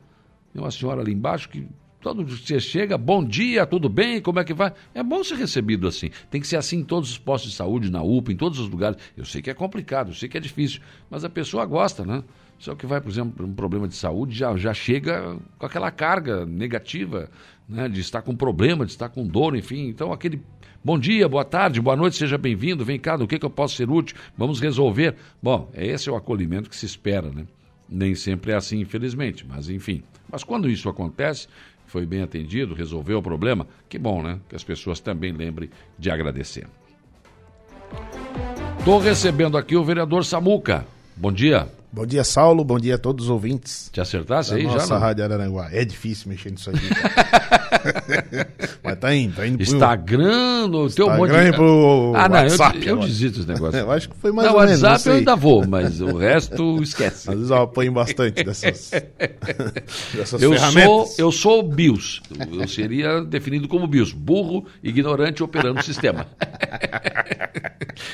Tem uma senhora ali embaixo que todo você chega, bom dia, tudo bem, como é que vai? É bom ser recebido assim. Tem que ser assim em todos os postos de saúde, na UPA, em todos os lugares. Eu sei que é complicado, eu sei que é difícil, mas a pessoa gosta, né? Só que vai, por exemplo, um problema de saúde, já, já chega com aquela carga negativa, né? De estar com problema, de estar com dor, enfim. Então, aquele bom dia, boa tarde, boa noite, seja bem-vindo, vem cá, no que, que eu posso ser útil? Vamos resolver. Bom, esse é o acolhimento que se espera, né? Nem sempre é assim, infelizmente, mas enfim. Mas quando isso acontece, foi bem atendido, resolveu o problema, que bom, né? Que as pessoas também lembrem de agradecer. Estou recebendo aqui o vereador Samuca. Bom dia. Bom dia, Saulo. Bom dia a todos os ouvintes. Te acertasse aí nossa já? não? Rádio Araranguá. É difícil mexer nisso aqui. cara. tá indo, tá indo pro- Instagram, no teu monte Instagram e pro Ah, não, eu, WhatsApp eu agora. desisto dos negócios. Eu acho que foi mais não, ou menos, WhatsApp eu ainda vou, mas o resto esquece. Às vezes eu apanho bastante dessas, dessas Eu sou, ferramentas. eu sou BIOS. Eu seria definido como BIOS. Burro, ignorante, operando o sistema.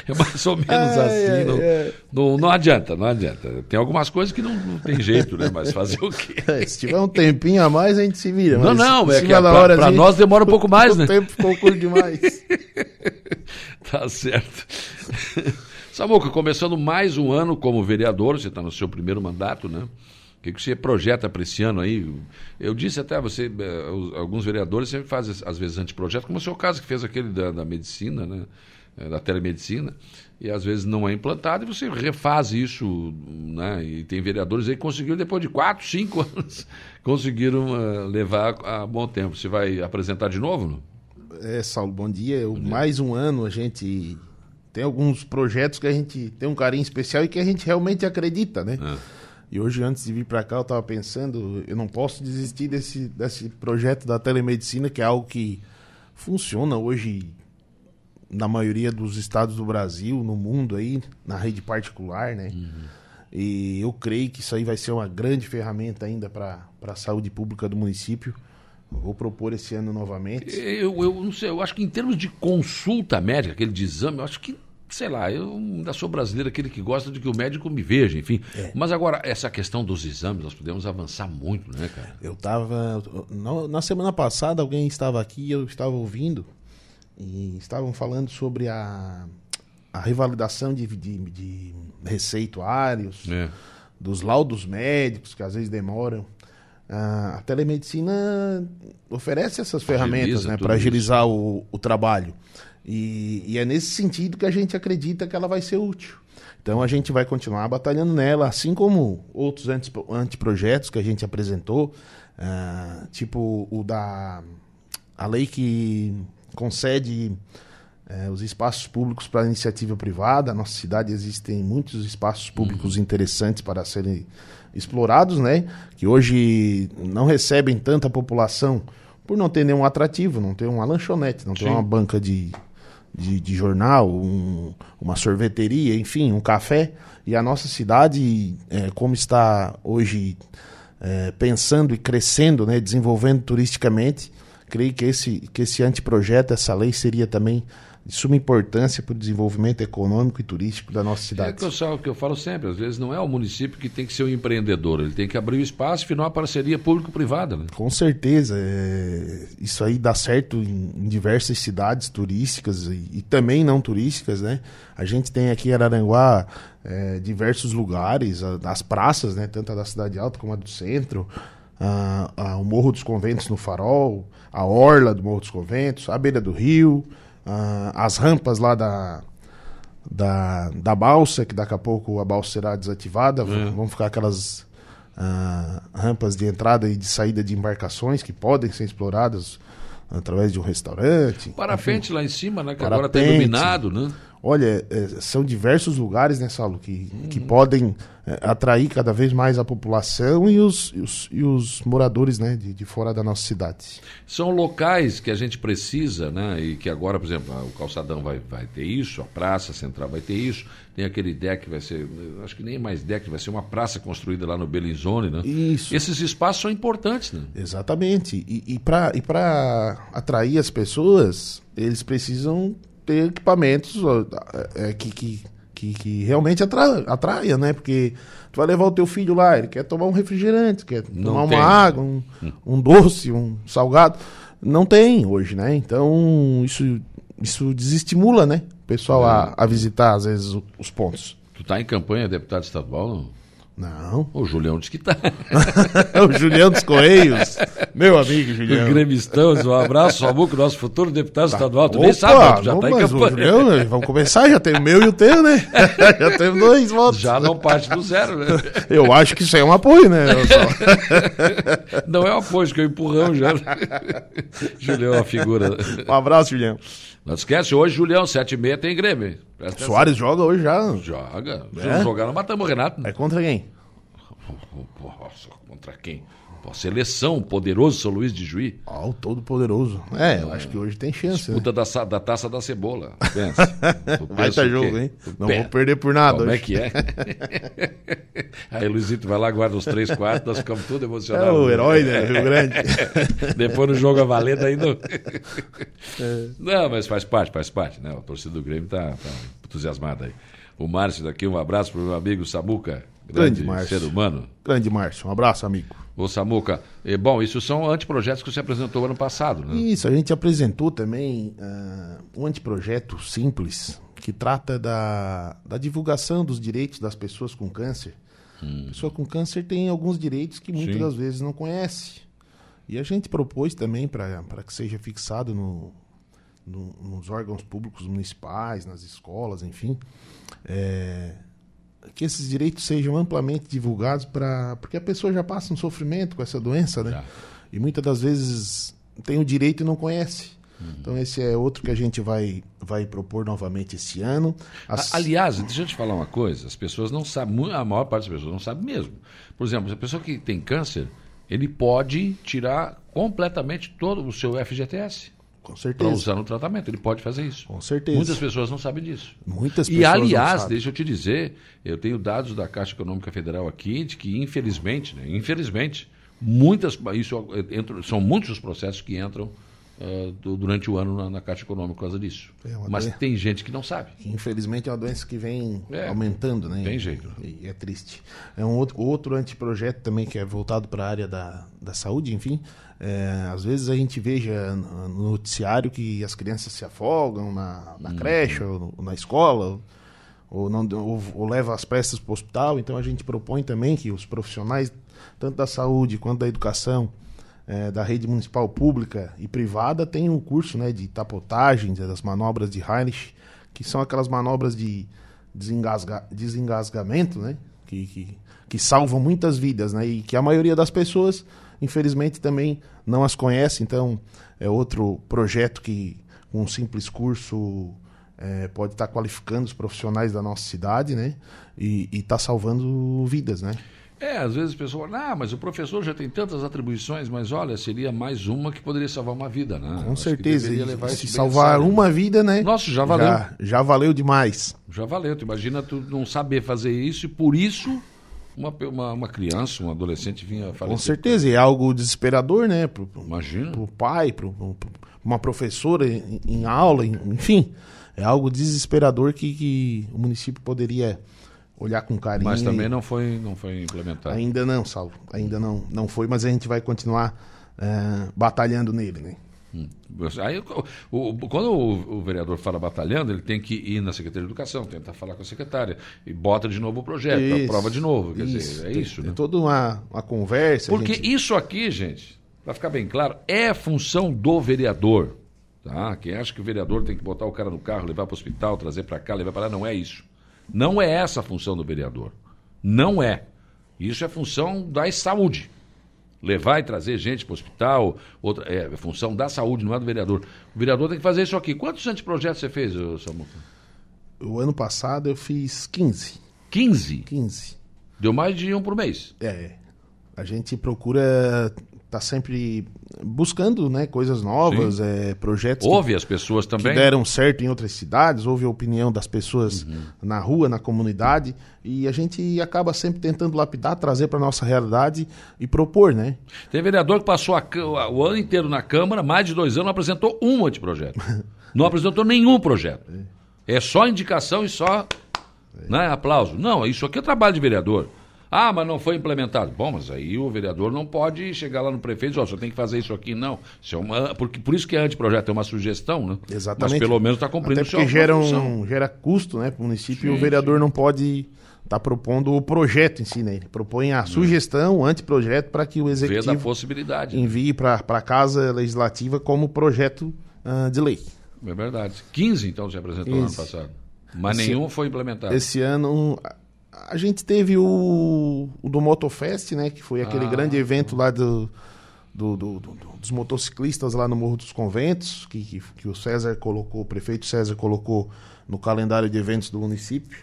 É mais ou menos Ai, assim. ai, não, ai. Não, não adianta, não adianta. Tem algumas coisas que não, não tem jeito, né? Mas fazer o quê? É, Se tiver um tempinho a mais, a gente se vira. Não, não, é que da pra, hora, pra assim, nós demora um pouco mais, o né? tempo ficou curto demais. Tá certo. Samuca, começando mais um ano como vereador, você está no seu primeiro mandato, né? O que, que você projeta para esse ano aí? Eu disse até você, eh, alguns vereadores sempre fazem, às vezes, anteprojetos, como é o seu caso, que fez aquele da, da medicina, né? Eh, da telemedicina, e às vezes não é implantado, e você refaz isso, né? E tem vereadores aí que conseguiram, depois de quatro, cinco anos, conseguiram eh, levar a bom tempo. Você vai apresentar de novo? Não? É, Saulo, bom dia. Eu, mais um ano a gente tem alguns projetos que a gente tem um carinho especial e que a gente realmente acredita, né? E hoje, antes de vir para cá, eu estava pensando, eu não posso desistir desse, desse projeto da telemedicina, que é algo que funciona hoje na maioria dos estados do Brasil, no mundo aí, na rede particular, né? E eu creio que isso aí vai ser uma grande ferramenta ainda para a saúde pública do município. Vou propor esse ano novamente. Eu, eu não sei, eu acho que em termos de consulta médica, aquele de exame, eu acho que, sei lá, eu ainda sou brasileiro, aquele que gosta de que o médico me veja, enfim. Mas agora, essa questão dos exames, nós podemos avançar muito, né, cara? Eu tava. Na, na semana passada, alguém estava aqui, eu estava ouvindo, e estavam falando sobre a, a revalidação de, de, de receituários, É. dos laudos médicos, que às vezes demoram. Ah, a telemedicina oferece essas ferramentas né, para agilizar o, o trabalho. E, e é nesse sentido que a gente acredita que ela vai ser útil. Então a gente vai continuar batalhando nela, assim como outros anteprojetos que a gente apresentou, ah, tipo o da a lei que concede eh, os espaços públicos para iniciativa privada. Na nossa cidade existem muitos espaços públicos interessantes para serem explorados, né? Que hoje não recebem tanta população por não ter nenhum atrativo, não ter uma lanchonete, não ter Sim. uma banca de, de, de jornal, um- uma sorveteria, enfim, um café. E a nossa cidade, eh, como está hoje eh, pensando e crescendo, né, desenvolvendo turisticamente, creio que esse, que esse anteprojeto, essa lei, seria também de suma importância para o desenvolvimento econômico e turístico da nossa É cidade. que eu, só- que eu falo sempre, às vezes não é o município que tem que ser o empreendedor, ele tem que abrir o espaço e firmar uma parceria público-privada, né? Com certeza, é, isso aí dá certo em, em diversas cidades turísticas e, e também não turísticas, né? A gente tem aqui em Araranguá é, diversos lugares, as praças, né? Tanto a da Cidade Alta como a do centro, o Morro dos Conventos no Farol, a Orla do Morro dos Conventos, a beira do rio, as rampas lá da, da, da balsa, que daqui a pouco a balsa será desativada, v- vão ficar aquelas ah, rampas de entrada e de saída de embarcações que podem ser exploradas através de um restaurante. Parapente lá em cima, né? Que agora está Parapente. iluminado, né? Olha, é, são diversos lugares, né, Saulo, que, que podem é, atrair cada vez mais a população e os, e os, e os moradores né, de, de fora da nossa cidade. São locais que a gente precisa, né? E que agora, por exemplo, o calçadão vai, vai ter isso, a praça central vai ter isso, tem aquele deck que vai ser, acho que nem mais deck, vai ser uma praça construída lá no Bellinzone, né? Isso. Esses espaços são importantes, né? Exatamente. E, e para atrair as pessoas, eles precisam ter equipamentos ó, é, que, que, que, que realmente atra, atraia, né? Porque tu vai levar o teu filho lá, ele quer tomar um refrigerante, quer Não tomar tem. uma água, um, um doce, um salgado. Não tem hoje, né? Então isso, isso desestimula, né? O pessoal a, a visitar, às vezes, os pontos. Tu tá em campanha, deputado estadual, não? Não. O Julião disse que tá. o Julião dos Correios. Meu amigo O Julião. gremistão, um abraço, Samuco, nosso futuro deputado estadual. Tu nem Opa, sabe, mas tu já não, tá em o campanha. Julião, né, vamos começar, já tem o meu e o teu, né? já temos dois votos. Já não parte do zero, né? Eu acho que isso aí é um apoio, né? Não é o apoio, que é o empurrão já. Julião é uma figura. um abraço, Julião. Não esquece, hoje, Julião, 7 e meia tem Grêmio. atenção. Soares joga hoje já. Joga. É? Se jogar, não matamos o Renato. É contra quem? Nossa, contra quem? Pô, seleção, poderoso São Luís de Juí. Ó, o todo poderoso. É, eu acho que hoje tem chance. Disputa Né? da, da taça da cebola. Pensa. Vai pensa tá jogo, hein? Tu Não vou perder por nada Como é hoje. que é? Aí, Luizito, vai lá, guarda os três quartos, nós ficamos todos É emocionados. o herói, né? Rio Grande. Depois no jogo a valer, daí não. É. Não, mas faz parte, faz parte, né? A torcida do Grêmio tá, tá entusiasmada aí. O Márcio daqui, um abraço pro meu amigo Samuca, grande, Grande Márcio. ser humano. Grande Márcio. Um abraço, amigo. Ô Samuca, eh, bom, isso são anteprojetos que você apresentou ano passado, né? Isso, a gente apresentou também ah, um anteprojeto simples que trata da, da divulgação dos direitos das pessoas com câncer. A pessoa com câncer tem alguns direitos que muitas Sim. das vezes não conhece. E a gente propôs também para que seja fixado no, no- nos órgãos públicos municipais, nas escolas, enfim, é, que esses direitos sejam amplamente divulgados para porque a pessoa já passa um sofrimento com essa doença, né? Já. E muitas das vezes tem o direito e não conhece. Uhum. Então esse é outro que a gente vai, vai propor novamente esse ano. As- Aliás, deixa eu te falar uma coisa, as pessoas não sabem, a maior parte das pessoas não sabe mesmo. Por exemplo, a pessoa que tem câncer, ele pode tirar completamente todo o seu FGTS com para certeza. usar no tratamento. Ele pode fazer isso. Com certeza. Muitas pessoas não sabem disso. Muitas E, pessoas não aliás, deixa eu te dizer, eu tenho dados da Caixa Econômica Federal aqui de que, infelizmente, né, infelizmente, muitas, isso, entra- são muitos os processos que entram eh, do- durante o ano na, na Caixa Econômica por causa disso. É Mas doença. tem gente que não sabe. Infelizmente é uma doença que vem É, aumentando, né? tem jeito. E é triste. É um outro, outro anteprojeto também que é voltado para a área da, da saúde, enfim. É, às vezes a gente veja no no noticiário que as crianças se afogam na, na creche ou na escola, ou, não, ou, ou leva as pressas para o hospital. Então a gente propõe também que os profissionais, tanto da saúde quanto da educação, eh, da rede municipal pública e privada, tenham um curso né, de tapotagem, das manobras de Heinrich, que são aquelas manobras de desengasga, desengasgamento, né? Que, que, que salvam muitas vidas, né? E que a maioria das pessoas, infelizmente, também não as conhece. Então, é outro projeto que, com um simples curso, eh, pode estar qualificando os profissionais da nossa cidade, né? E está salvando vidas, né? É, às vezes a pessoa fala, ah, mas o professor já tem tantas atribuições, mas olha, seria mais uma que poderia salvar uma vida, né? Com Acho certeza. se bem salvar sério. uma vida, né? Nossa, já valeu. Já, já valeu demais. Já valeu. Tu imagina tu não saber fazer isso e por isso uma, uma, uma criança, um adolescente vinha falecer. Com certeza. E é algo desesperador, né? Pro, pro, Imagina. pro pai, pro, pro- uma professora em, em aula, em- enfim. É algo desesperador que, que o município poderia olhar com carinho. Mas e- também não foi, não foi implementado. Ainda não, Saulo. Ainda não, não foi, mas a gente vai continuar eh, batalhando nele, né? Aí, o- o- quando o, o vereador fala batalhando, ele tem que ir na Secretaria de Educação, tentar falar com a secretária e bota de novo o projeto, Isso, aprova de novo. Quer isso. dizer, é Tem- isso, tem né? toda uma, uma conversa. Porque gente- isso aqui, gente, para ficar bem claro, é função do vereador. Tá? Quem acha que o vereador tem que botar o cara no carro, levar para o hospital, trazer para cá, levar para lá, não é isso. Não é essa a função do vereador. Não é. Isso é função da saúde. Levar e trazer gente para o hospital, outra, é, função da saúde, não é do vereador. O vereador tem que fazer isso aqui. Quantos anteprojetos você fez, Samuca? O ano passado eu fiz 15. 15? 15. Deu mais de um por mês. É. A gente procura tá sempre buscando né, coisas novas, é, projetos que, Ouve as pessoas que também. deram certo em outras cidades, ouve a opinião das pessoas Uhum. na rua, na comunidade, e a gente acaba sempre tentando lapidar, trazer para nossa realidade e propor, né? Tem vereador que passou a o ano inteiro na Câmara, mais de dois anos, não apresentou um anteprojeto. Não apresentou nenhum projeto. É só indicação e só né, aplauso. Não, isso aqui é trabalho de vereador. Ah, mas não foi implementado. Bom, mas aí o vereador não pode chegar lá no prefeito e dizer, ó, só tem que fazer isso aqui, não. Isso é uma, porque, por isso que é anteprojeto, é uma sugestão, né? Exatamente. Mas pelo menos está cumprindo Até porque gera, um, gera custo né, para o município e Sim, o vereador não pode estar propondo o projeto em si, né? Ele propõe a sugestão, o anteprojeto, para que o executivo possibilidade. né? envie para a Casa Legislativa como projeto ah, de lei. É verdade. 15, então, você apresentou no ano passado. Mas Esse- nenhum foi implementado. Esse ano a- a gente teve o, o do Motofest, né? Que foi aquele Ah. grande evento lá do, do- do- do- dos motociclistas lá no Morro dos Conventos, que, que, que o César colocou, o prefeito César colocou no calendário de eventos do município.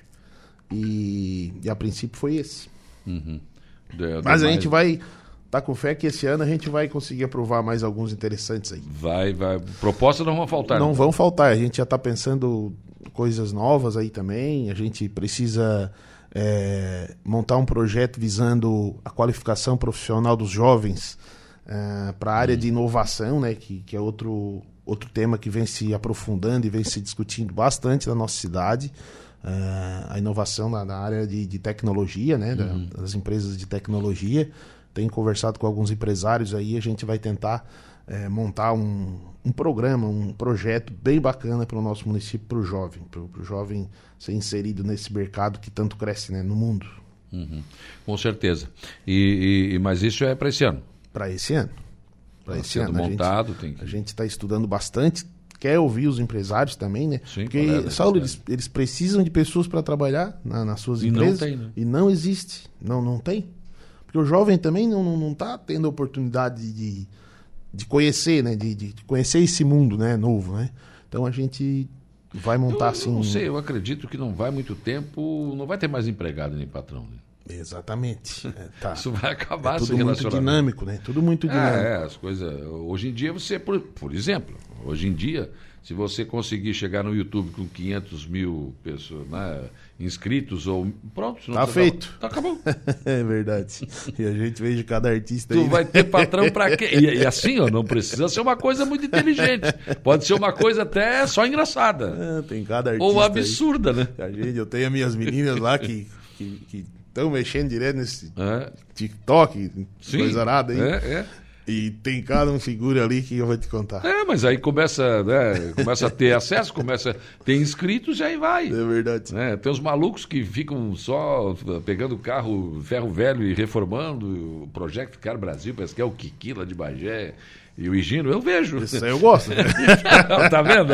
E, e a princípio foi esse. Uhum. Mas a demais. gente vai. Tá com fé que esse ano a gente vai conseguir aprovar mais alguns interessantes aí. Vai, vai. Propostas não vão faltar. Não né? vão faltar. A gente já está pensando coisas novas aí também. A gente precisa é, montar um projeto visando a qualificação profissional dos jovens para a área de inovação, né? Que, que é outro, outro tema que vem se aprofundando e vem se discutindo bastante na nossa cidade. É, a inovação na, na área de, de tecnologia, né? da- das empresas de tecnologia. Tenho conversado com alguns empresários aí, a gente vai tentar é, montar um, um programa, um projeto bem bacana para o nosso município, para o jovem, para o jovem ser inserido nesse mercado que tanto cresce né, no mundo. Uhum. Com certeza. E, e- mas isso é para esse ano. Para esse ano. Para Tá esse ano. Montado, que- A gente está estudando bastante, quer ouvir os empresários também, né? Sim, Porque, é Saulo, eles, eles precisam de pessoas para trabalhar na- nas suas E não empresas. tem, né? E não existe. Não, não tem. Porque o jovem também não, não, não tá tendo a oportunidade de, de conhecer, né? De, de conhecer esse mundo, né? Novo, né? Então a gente vai montar eu, assim. eu não sei, eu acredito que não vai muito tempo, não vai ter mais empregado nem patrão. Né? Exatamente. É, tá. Isso vai acabar É tudo muito dinâmico, né? Tudo muito dinâmico. É, é, as coisas. Hoje em dia você, por, por exemplo, hoje em dia, se você conseguir chegar no YouTube com 500 mil pessoas, né, inscritos ou pronto, não Tá feito. Tá, acabou. É verdade. E a gente veja cada artista Tu aí. vai né? ter patrão pra quê? E, e assim, ó, não precisa ser uma coisa muito inteligente. Pode ser uma coisa até só engraçada. Ah, Tem cada artista. Ou aí. absurda, né? A gente, eu tenho as minhas meninas lá que estão mexendo direto nesse É. TikTok, Sim. coisa arada aí. É, é. E tem cada um figura ali que eu vou te contar. É, mas aí começa, né, começa a ter acesso, começa a ter inscritos e aí vai. É verdade. né? Tem os malucos que ficam só pegando carro ferro velho e reformando o Project Car Brasil, parece que é o Kiki lá de Bagé e o Higino, eu vejo. Isso aí eu gosto. né? tá vendo?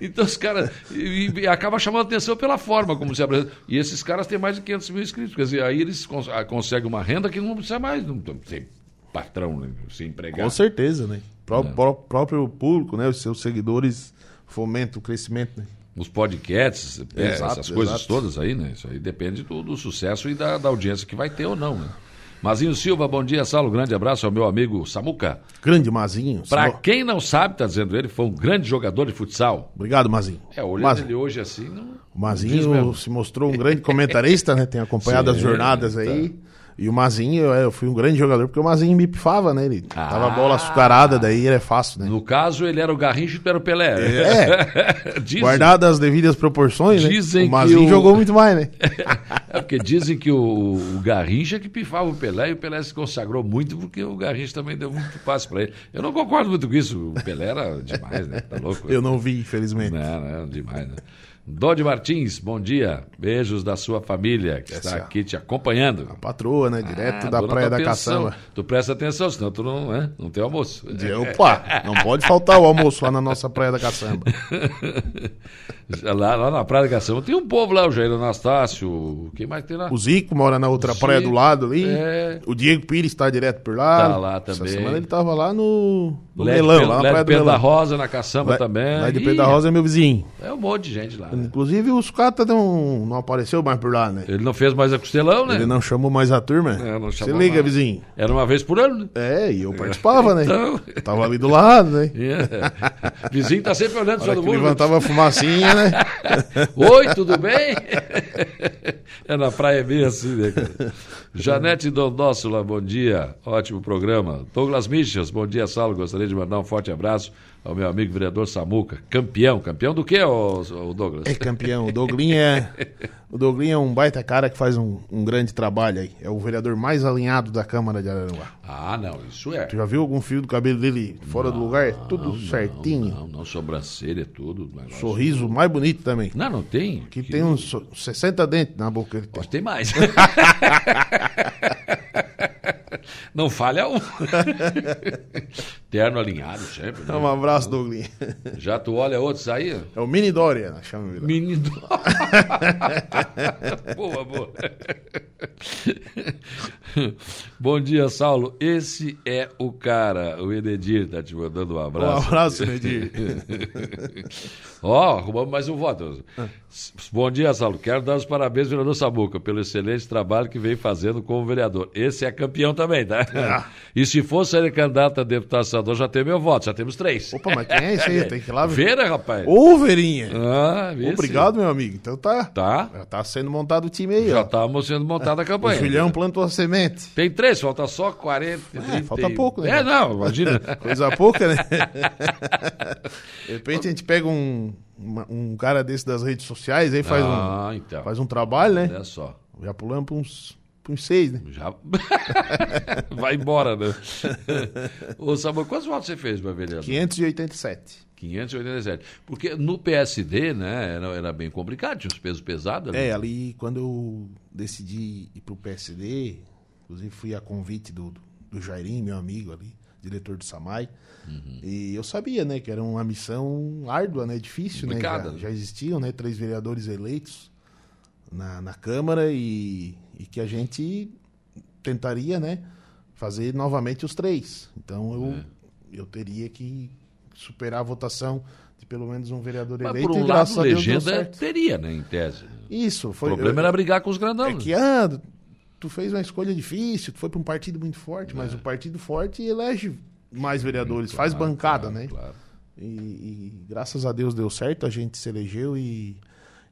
Então os caras. E, e acaba chamando atenção pela forma como se apresenta. E esses caras têm mais de 500 mil inscritos. Quer dizer, aí eles cons- ah, conseguem uma renda que não precisa mais não, ser patrão, né? ser empregado. Com certeza, né? Pró- É. pró- próprio público, né? Os seus seguidores fomentam o crescimento, né? Os podcasts, é, Exato, essas coisas exato. todas aí, né? Isso aí depende do, do sucesso e da, da audiência que vai ter ou não, né? Mazinho Silva, bom dia, Saulo. Grande abraço ao meu amigo Samuca. Grande Mazinho. Pra Só- quem não sabe, tá dizendo ele, foi um grande jogador de futsal. Obrigado, Mazinho. É, olhando Mazinho. ele hoje assim, não. O Mazinho se mostrou um grande comentarista, né? Tem acompanhado Sim, as jornadas tá. aí. E o Mazinho, eu, eu fui um grande jogador, porque o Mazinho me pifava, né? Ele Ah. tava a bola açucarada, daí ele é fácil, né? No caso, ele era o Garrincha e tu era o Pelé. É. dizem, Guardadas as devidas proporções, né? Dizem o Mazinho o- jogou muito mais, né? É porque dizem que o, o Garrincha que pifava o Pelé e o Pelé se consagrou muito porque o Garrincha também deu muito passe pra ele. Eu não concordo muito com isso. O Pelé era demais, né? Tá louco? Eu não vi, infelizmente. Não, não, demais, né? Dodi Martins, bom dia. Beijos da sua família que está Essa- aqui te acompanhando. Patroa, né? Direto Ah, da Praia tua da atenção. Caçamba. Tu presta atenção, senão tu não, né? não tem almoço. De- Opa, não pode faltar o almoço lá na nossa Praia da Caçamba. Lá, lá na Praia da Caçamba tem um povo lá, o Jair Anastácio. Quem mais tem lá? O Zico mora na outra Zico, praia do lado ali. é. O Diego Pires está direto por lá. Tá lá Essa também. semana ele tava lá no, no Melão, Pedro- lá na Lé de Praia do Pedro da. Rosa, na Caçamba Lá- também. Lá de Pedro da Rosa é meu vizinho. É um monte de gente lá. Inclusive os catas não, não apareceu mais por lá, né? Ele não fez mais a costelão, né? Ele não chamou mais a turma. É, não Você liga, mais. vizinho. Era uma vez por ano, né? É, e eu participava, né? Então- Eu tava ali do lado, né? É. Vizinho tá sempre olhando Na só hora do que mundo. levantava a fumacinha, né? Oi, tudo bem? É na praia bem assim, né? Janete Dondóssula, bom dia. Ótimo programa. Douglas Michels, bom dia, Saulo. Gostaria de mandar um forte abraço ao meu amigo vereador Samuca. Campeão. Campeão do quê, ô, ô Douglas? É campeão. O Douglinha é, o Douglinha é um baita cara que faz um, um grande trabalho aí. É o vereador mais alinhado da Câmara de Araranguá. Ah, não, isso é. Tu já viu algum fio do cabelo dele fora do lugar? É tudo Não, certinho. Não, não, sobrancelha, tudo. negócio. Sorriso mais bonito também. Não, não tem. Que tem uns so- 60 dentes na boca. Ele tem. Pode ter mais. Não falha um. Terno alinhado sempre. né? Um abraço, Douglinha. Já tu olha outros aí? É o Mini Dória, nós chamamos ele. Menino. boa, boa. Bom dia, Saulo. Esse é o cara. O Enedir tá te mandando um abraço. Um abraço, Enedir. Ó, oh, arrumamos mais um voto. Bom dia, Saulo. Quero dar os parabéns, vereador Samuca, pelo excelente trabalho que vem fazendo como vereador. Esse é campeão também, tá? É. E se fosse ele candidato a deputado senador, já tem meu voto, já temos três. Opa, mas quem é esse aí? Tem que ir lá ver. Vera, rapaz. Ô, Verinha. Ah, Obrigado, meu amigo. Então tá. Tá. Já tá sendo montado o time aí, Já ó. estamos sendo montada a campanha. O Julião plantou a semente. Tem três, falta só 40. É, falta pouco, né? É, não, imagina. Coisa pouca, né? De repente a gente pega um, uma- um cara desse das redes sociais, aí faz, Ah, um, então. faz um trabalho, né? Olha só. Já pulamos pra uns, pra uns seis, né? Já. Vai embora, né? Ô, Samuel, quantos votos você fez, meu vereador? 587. 587. Porque no PSD, né, era, era bem complicado, tinha uns pesos pesados. né? É, ali quando eu decidi ir pro PSD, inclusive fui a convite do, do Jairim, meu amigo ali, diretor do Samai, Uhum. e eu sabia, né, que era uma missão árdua, né, difícil, né, Complicada, já, né? já existiam, né, três vereadores eleitos na, na Câmara e, e que a gente tentaria, né, fazer novamente os três. Então eu, É. eu teria que superar a votação de pelo menos um vereador Mas eleito por um e lado, legenda teria, né, em tese. Isso, O foi. problema era brigar com os grandão. É que, ah, tu fez uma escolha difícil, tu foi para um partido muito forte, mas o partido forte elege mais vereadores, faz Claro, bancada, claro, né? claro. E, e graças a Deus deu certo, a gente se elegeu e,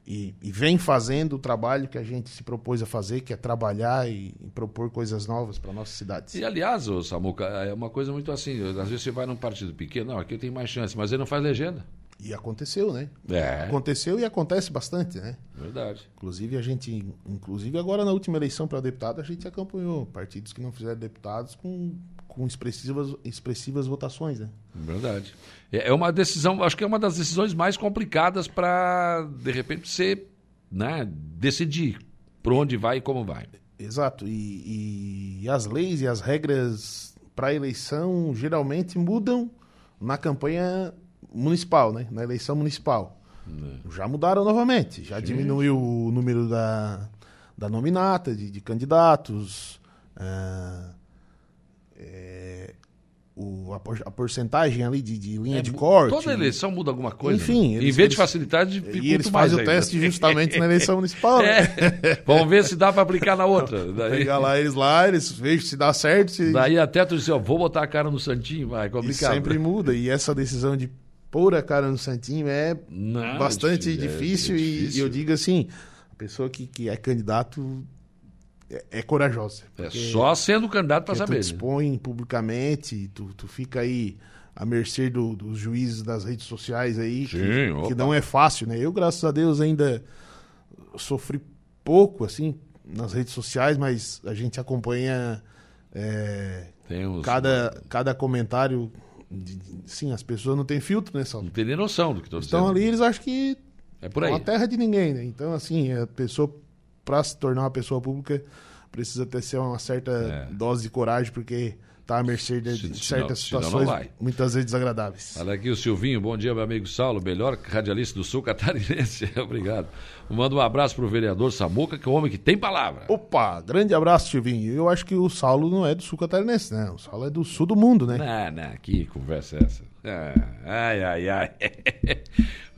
e, e vem fazendo o trabalho que a gente se propôs a fazer, que é trabalhar e, e propor coisas novas para nossa cidade. E aliás, ô, Samuca, é uma coisa muito assim, às vezes você vai num partido pequeno, não, aqui eu tenho mais chance, mas ele não faz legenda. E aconteceu, né? É, Aconteceu e acontece bastante, né? verdade. Inclusive a gente, inclusive agora na última eleição para deputado, a gente acompanhou partidos que não fizeram deputados com, com expressivas, expressivas votações, né? Verdade. É é uma decisão, acho que é uma das decisões mais complicadas para, de repente, você né, decidir por onde vai e como vai. Exato. E, e as leis e as regras para eleição geralmente mudam na campanha municipal, né? Na eleição municipal. Já mudaram novamente. Já diminuiu o número da, da nominata, de, de candidatos. ah, é, o, a, por- a porcentagem ali de, de linha de corte. Toda eleição muda alguma coisa. Enfim, né? em eles- vez de facilitar, dificulta E eles fazem o ainda. teste justamente na eleição municipal. né? É. Vamos ver se dá para aplicar na outra. Daí, Pegar lá eles lá, eles vejam se dá certo. Se... daí até tu diz, ó, vou botar a cara no Santinho, vai, é E complicado. sempre muda. E essa decisão de pôr a cara no Santinho é Não, bastante é difícil, e- difícil. E, eu digo assim, a pessoa que, que é candidato é, é corajosa. É só sendo candidato para saber. Tu né? dispõe publicamente, tu, tu fica aí à mercê do- dos juízes das redes sociais aí, Sim, que, que não é fácil, né? Eu, graças a Deus, ainda sofri pouco, assim, nas redes sociais, mas a gente acompanha é, cada, cada comentário. Sim, as pessoas não têm filtro, né, Saulo? Não tem nem noção do que estou dizendo. Então ali eles acham que É por é aí. uma terra de ninguém, né? Então, assim, a pessoa, para se tornar uma pessoa pública, precisa ter ser uma certa É. dose de coragem, porque tá à mercê de, Se- certas não situações muitas vezes desagradáveis. Olha aqui o Silvinho, bom dia, meu amigo Saulo, melhor radialista do sul catarinense. Obrigado. Manda um abraço pro vereador Samuca, que é um homem que tem palavra. Opa, grande abraço, Silvinho. Eu acho que o Saulo não é do sul catarinense, né? O Saulo é do sul do mundo, né? Não, não, que conversa é essa? Ah, ai, ai, ai.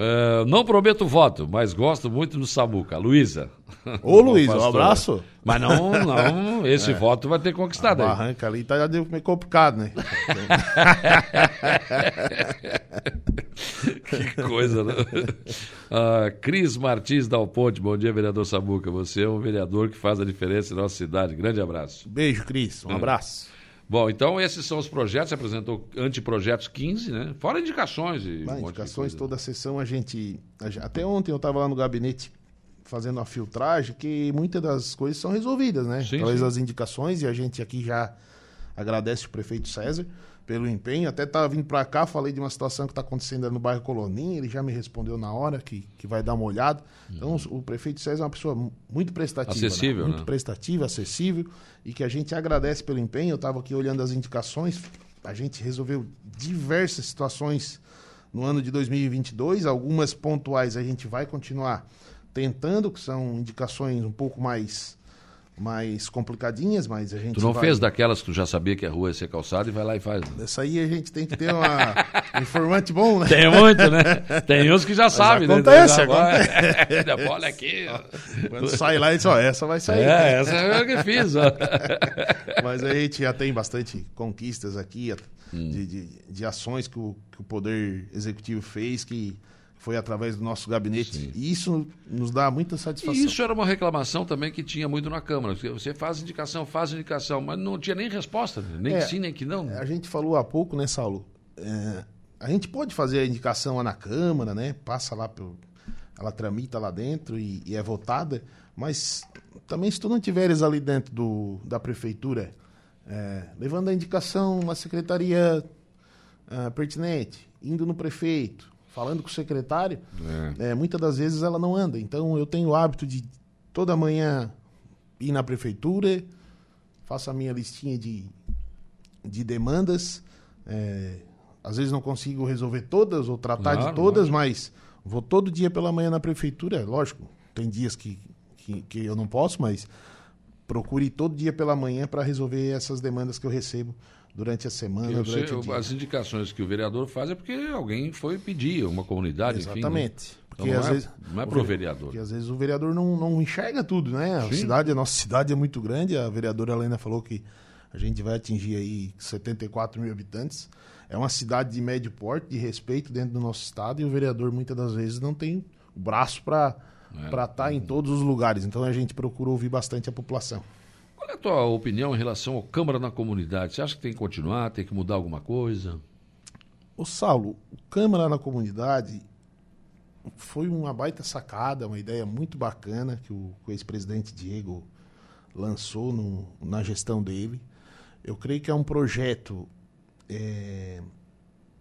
Ah, não prometo voto, mas gosto muito do Samuca. Luísa. Ô, Luiz, um abraço. Mas não, não, esse voto vai ter conquistado A aí. barranca ali tá meio complicado, né? Que coisa, né? Ah, Cris Martins Dal Ponte, bom dia, vereador Samuca. Você é um vereador que faz a diferença em nossa cidade. Grande abraço. Beijo, Cris. É. Um abraço. Bom, então esses são os projetos, você apresentou anteprojetos 15, né? Fora indicações e um indicações, toda a sessão a gente, a gente- Até ontem eu estava lá no gabinete fazendo a filtragem, que muitas das coisas são resolvidas, né? Sim, Através sim. das indicações, e a gente aqui já agradece o prefeito César pelo empenho. Até estava vindo para cá, falei de uma situação que está acontecendo no bairro Coloninha, ele já me respondeu na hora que, que vai dar uma olhada. Então, o prefeito César é uma pessoa mu- muito prestativa. Acessível, Muito né? prestativa, acessível, e que a gente agradece pelo empenho. Eu estava aqui olhando as indicações, a gente resolveu diversas situações no ano de 2022. Algumas pontuais a gente vai continuar tentando, que são indicações um pouco mais mais complicadinhas, mas a gente. Tu não vai... fez daquelas que tu já sabia que a rua ia ser calçada e vai lá e faz. né? Essa aí a gente tem que ter uma... um informante bom, né? Tem muito, né? Tem uns que já sabem, acontece, né? Já vai- Olha aqui. ó. Quando sai lá, e diz, ó, essa vai sair. É, essa é o que eu fiz. Ó. Mas a gente já tem bastante conquistas aqui, Hum. de, de, de ações que o, que o Poder Executivo fez, que foi através do nosso gabinete. E isso nos dá muita satisfação. E isso era uma reclamação também que tinha muito na Câmara. Você faz indicação, faz indicação, mas não tinha nem resposta, nem É, que sim, nem que não. A gente falou há pouco, né, Saulo? É, a gente pode fazer a indicação lá na Câmara, né? Passa lá, pelo, ela tramita lá dentro e, e é votada, mas também se tu não tiveres ali dentro do, da prefeitura, é, levando a indicação uma secretaria ah, pertinente, indo no prefeito, falando com o secretário, é, muitas das vezes ela não anda. Então eu tenho o hábito de toda manhã ir na prefeitura, faço a minha listinha de, de demandas. é, às vezes não consigo resolver todas ou tratar Claro, de todas, mas vou todo dia pela manhã na prefeitura. Lógico, tem dias que, que, que eu não posso, mas procure todo dia pela manhã para resolver essas demandas que eu recebo durante a semana, Eu durante sei, o dia. as indicações que o vereador faz é porque alguém foi pedir, uma comunidade, enfim. né? Exatamente. Então Porque não, às é, vezes não é o pro vere- vereador. Porque às vezes o vereador não, não enxerga tudo, né? A Sim. cidade, a nossa cidade é muito grande. A vereadora Helena falou que a gente vai atingir aí 74 mil habitantes. É uma cidade de médio porte, de respeito dentro do nosso estado, e o vereador muitas das vezes não tem o braço para É. para estar em todos os lugares. Então a gente procura ouvir bastante a população. Qual é a tua opinião em relação ao Câmara na comunidade? Você acha que tem que continuar, tem que mudar alguma coisa? Ô Saulo, o Câmara na Comunidade foi uma baita sacada, uma ideia muito bacana que o, o ex-presidente Diego lançou no- na gestão dele. Eu creio que é um projeto é,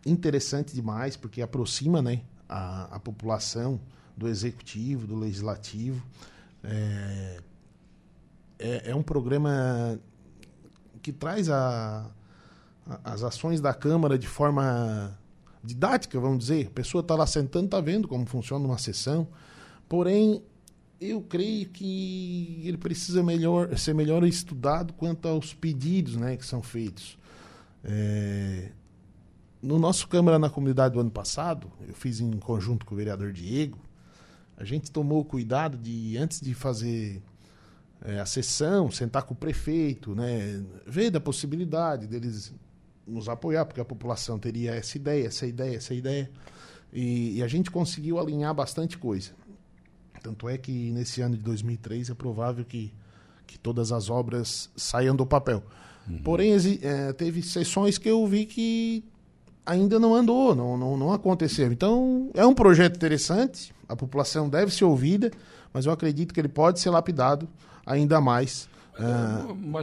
interessante demais, porque aproxima né, a, a população do executivo, do legislativo. É, é, é um programa que traz a, a- as ações da Câmara de forma didática, vamos dizer. A pessoa está lá sentando, está vendo como funciona uma sessão. Porém, eu creio que ele precisa melhor, ser melhor estudado quanto aos pedidos né, que são feitos. É, no nosso Câmara na Comunidade do ano passado, eu fiz em conjunto com o vereador Diego, a gente tomou cuidado de, antes de fazer é, a sessão, sentar com o prefeito, né, ver da possibilidade deles nos apoiar, porque a população teria essa ideia, essa ideia, essa ideia. E, e a gente conseguiu alinhar bastante coisa. Tanto é que nesse ano de 2003 é provável que, que todas as obras saiam do papel. Porém, exi- eh, teve sessões que eu vi que ainda não andou, não, não, não aconteceu. Então, é um projeto interessante, a população deve ser ouvida, mas eu acredito que ele pode ser lapidado ainda mais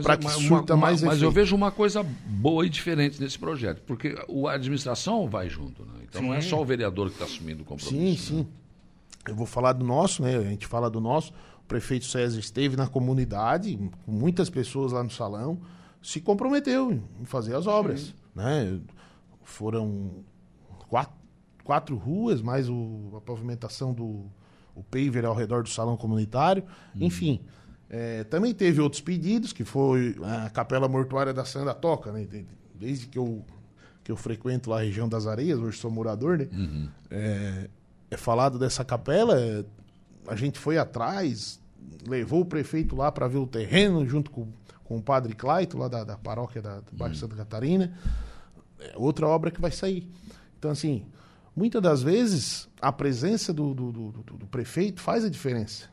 para que surta uma- mais mas eu vejo uma coisa boa e diferente nesse projeto, porque a administração vai junto, né? Então não é Sim. só o vereador que está assumindo o compromisso. Sim, né? sim. Eu vou falar do nosso, né? A gente fala do nosso. O prefeito César esteve na comunidade, com muitas pessoas lá no salão, se comprometeu em fazer as obras, né? Foram quatro, quatro ruas, mais o, a pavimentação do o paver ao redor do salão comunitário. Enfim, é, também teve outros pedidos, que foi a Capela Mortuária da Santa Toca, né? De- Desde que eu, que eu frequento lá a região das Areias, hoje sou morador, né? É, é falado dessa capela, é, a gente foi atrás, levou o prefeito lá para ver o terreno, junto com, com o padre Claito, lá da, da paróquia da, do bairro Santa Catarina. É outra obra que vai sair. Então, assim, muitas das vezes a presença do, do, do- do- do prefeito faz a diferença.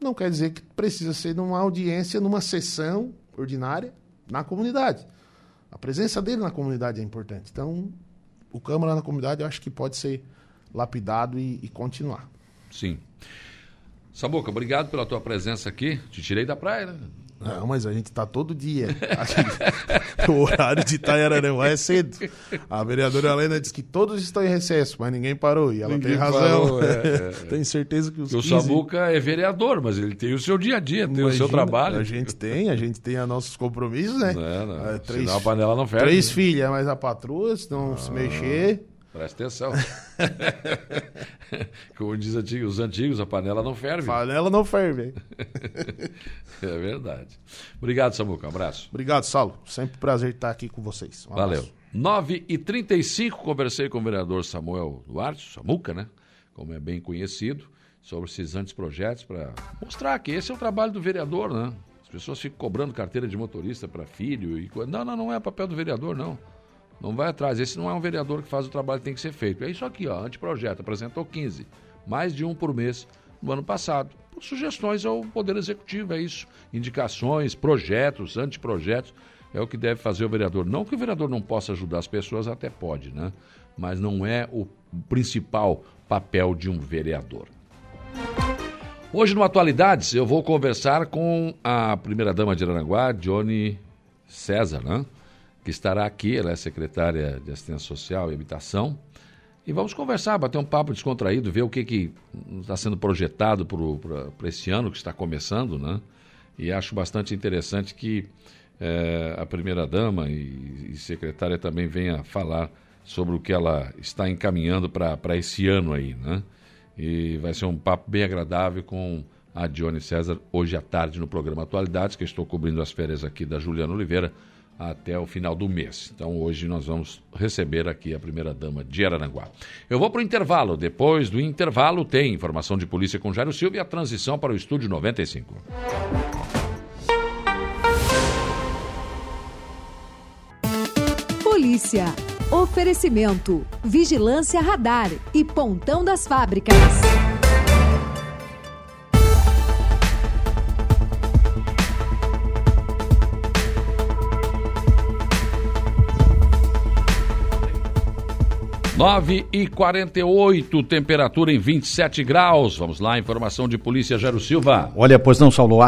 Não quer dizer que precisa ser numa audiência, numa sessão ordinária na comunidade. A presença dele na comunidade é importante. Então, o Câmara na comunidade eu acho que pode ser lapidado e, e continuar. Sim. Saboca, obrigado pela tua presença aqui. Te tirei da praia, né? Não, mas a gente tá todo dia. o horário de Itaiaranã é cedo. A vereadora Helena disse que todos estão em recesso, mas ninguém parou. E ela Ninguém tem razão. parou, é, é, é. Tenho certeza que os Porque o 15 Sabuca é vereador, mas ele tem o seu dia a dia, tem o seu Imagina, trabalho. A gente tem, a gente tem os nossos compromissos, né? Não, não. Ah, três, Senão a panela não ferve. Três né? filhas, mas a patroa, se não se mexer. Presta atenção. Como diz os antigos, a panela não ferve. Panela não ferve. é verdade. Obrigado, Samuca. Um abraço. Obrigado, Saulo. Sempre um prazer estar aqui com vocês. Um Valeu. 9 e 35 conversei com o vereador Samuel Duarte, Samuca, né? Como é bem conhecido, sobre esses anteprojetos para mostrar que esse é o trabalho do vereador, né? As pessoas ficam cobrando carteira de motorista para filho e Não, não, não é papel do vereador, não. Não vai atrás. Esse não é um vereador que faz o trabalho que tem que ser feito. É isso aqui, ó. Anteprojeto apresentou 15, mais de um por mês no ano passado. Por sugestões ao Poder Executivo, é isso. Indicações, projetos, anteprojetos. É o que deve fazer o vereador. Não que o vereador não possa ajudar as pessoas, até pode, né? Mas não é o principal papel de um vereador. Hoje, no Atualidades, eu vou conversar com a primeira-dama de Aranaguá, Johnny César, né? Que estará aqui, ela é secretária de Assistência Social e Habitação. E vamos conversar, bater um papo descontraído, ver o que, que está sendo projetado para esse ano que está começando, né? E acho bastante interessante que é, a primeira-dama e, e, secretária também venha falar sobre o que ela está encaminhando para esse ano aí, né? E vai ser um papo bem agradável com a Dione César hoje à tarde no programa Atualidades, que estou cobrindo as férias aqui da Juliana Oliveira até o final do mês. Então hoje nós vamos receber aqui a primeira dama de Araranguá. Eu vou para o intervalo. Depois do intervalo tem informação de polícia com Jairo Silva e a transição para o estúdio 95. Polícia. Oferecimento. Vigilância Radar e Pontão das Fábricas. 9 e 48, temperatura em 27 graus. Vamos lá, informação de polícia, Jairo Silva. Olha, pois não, Saulo,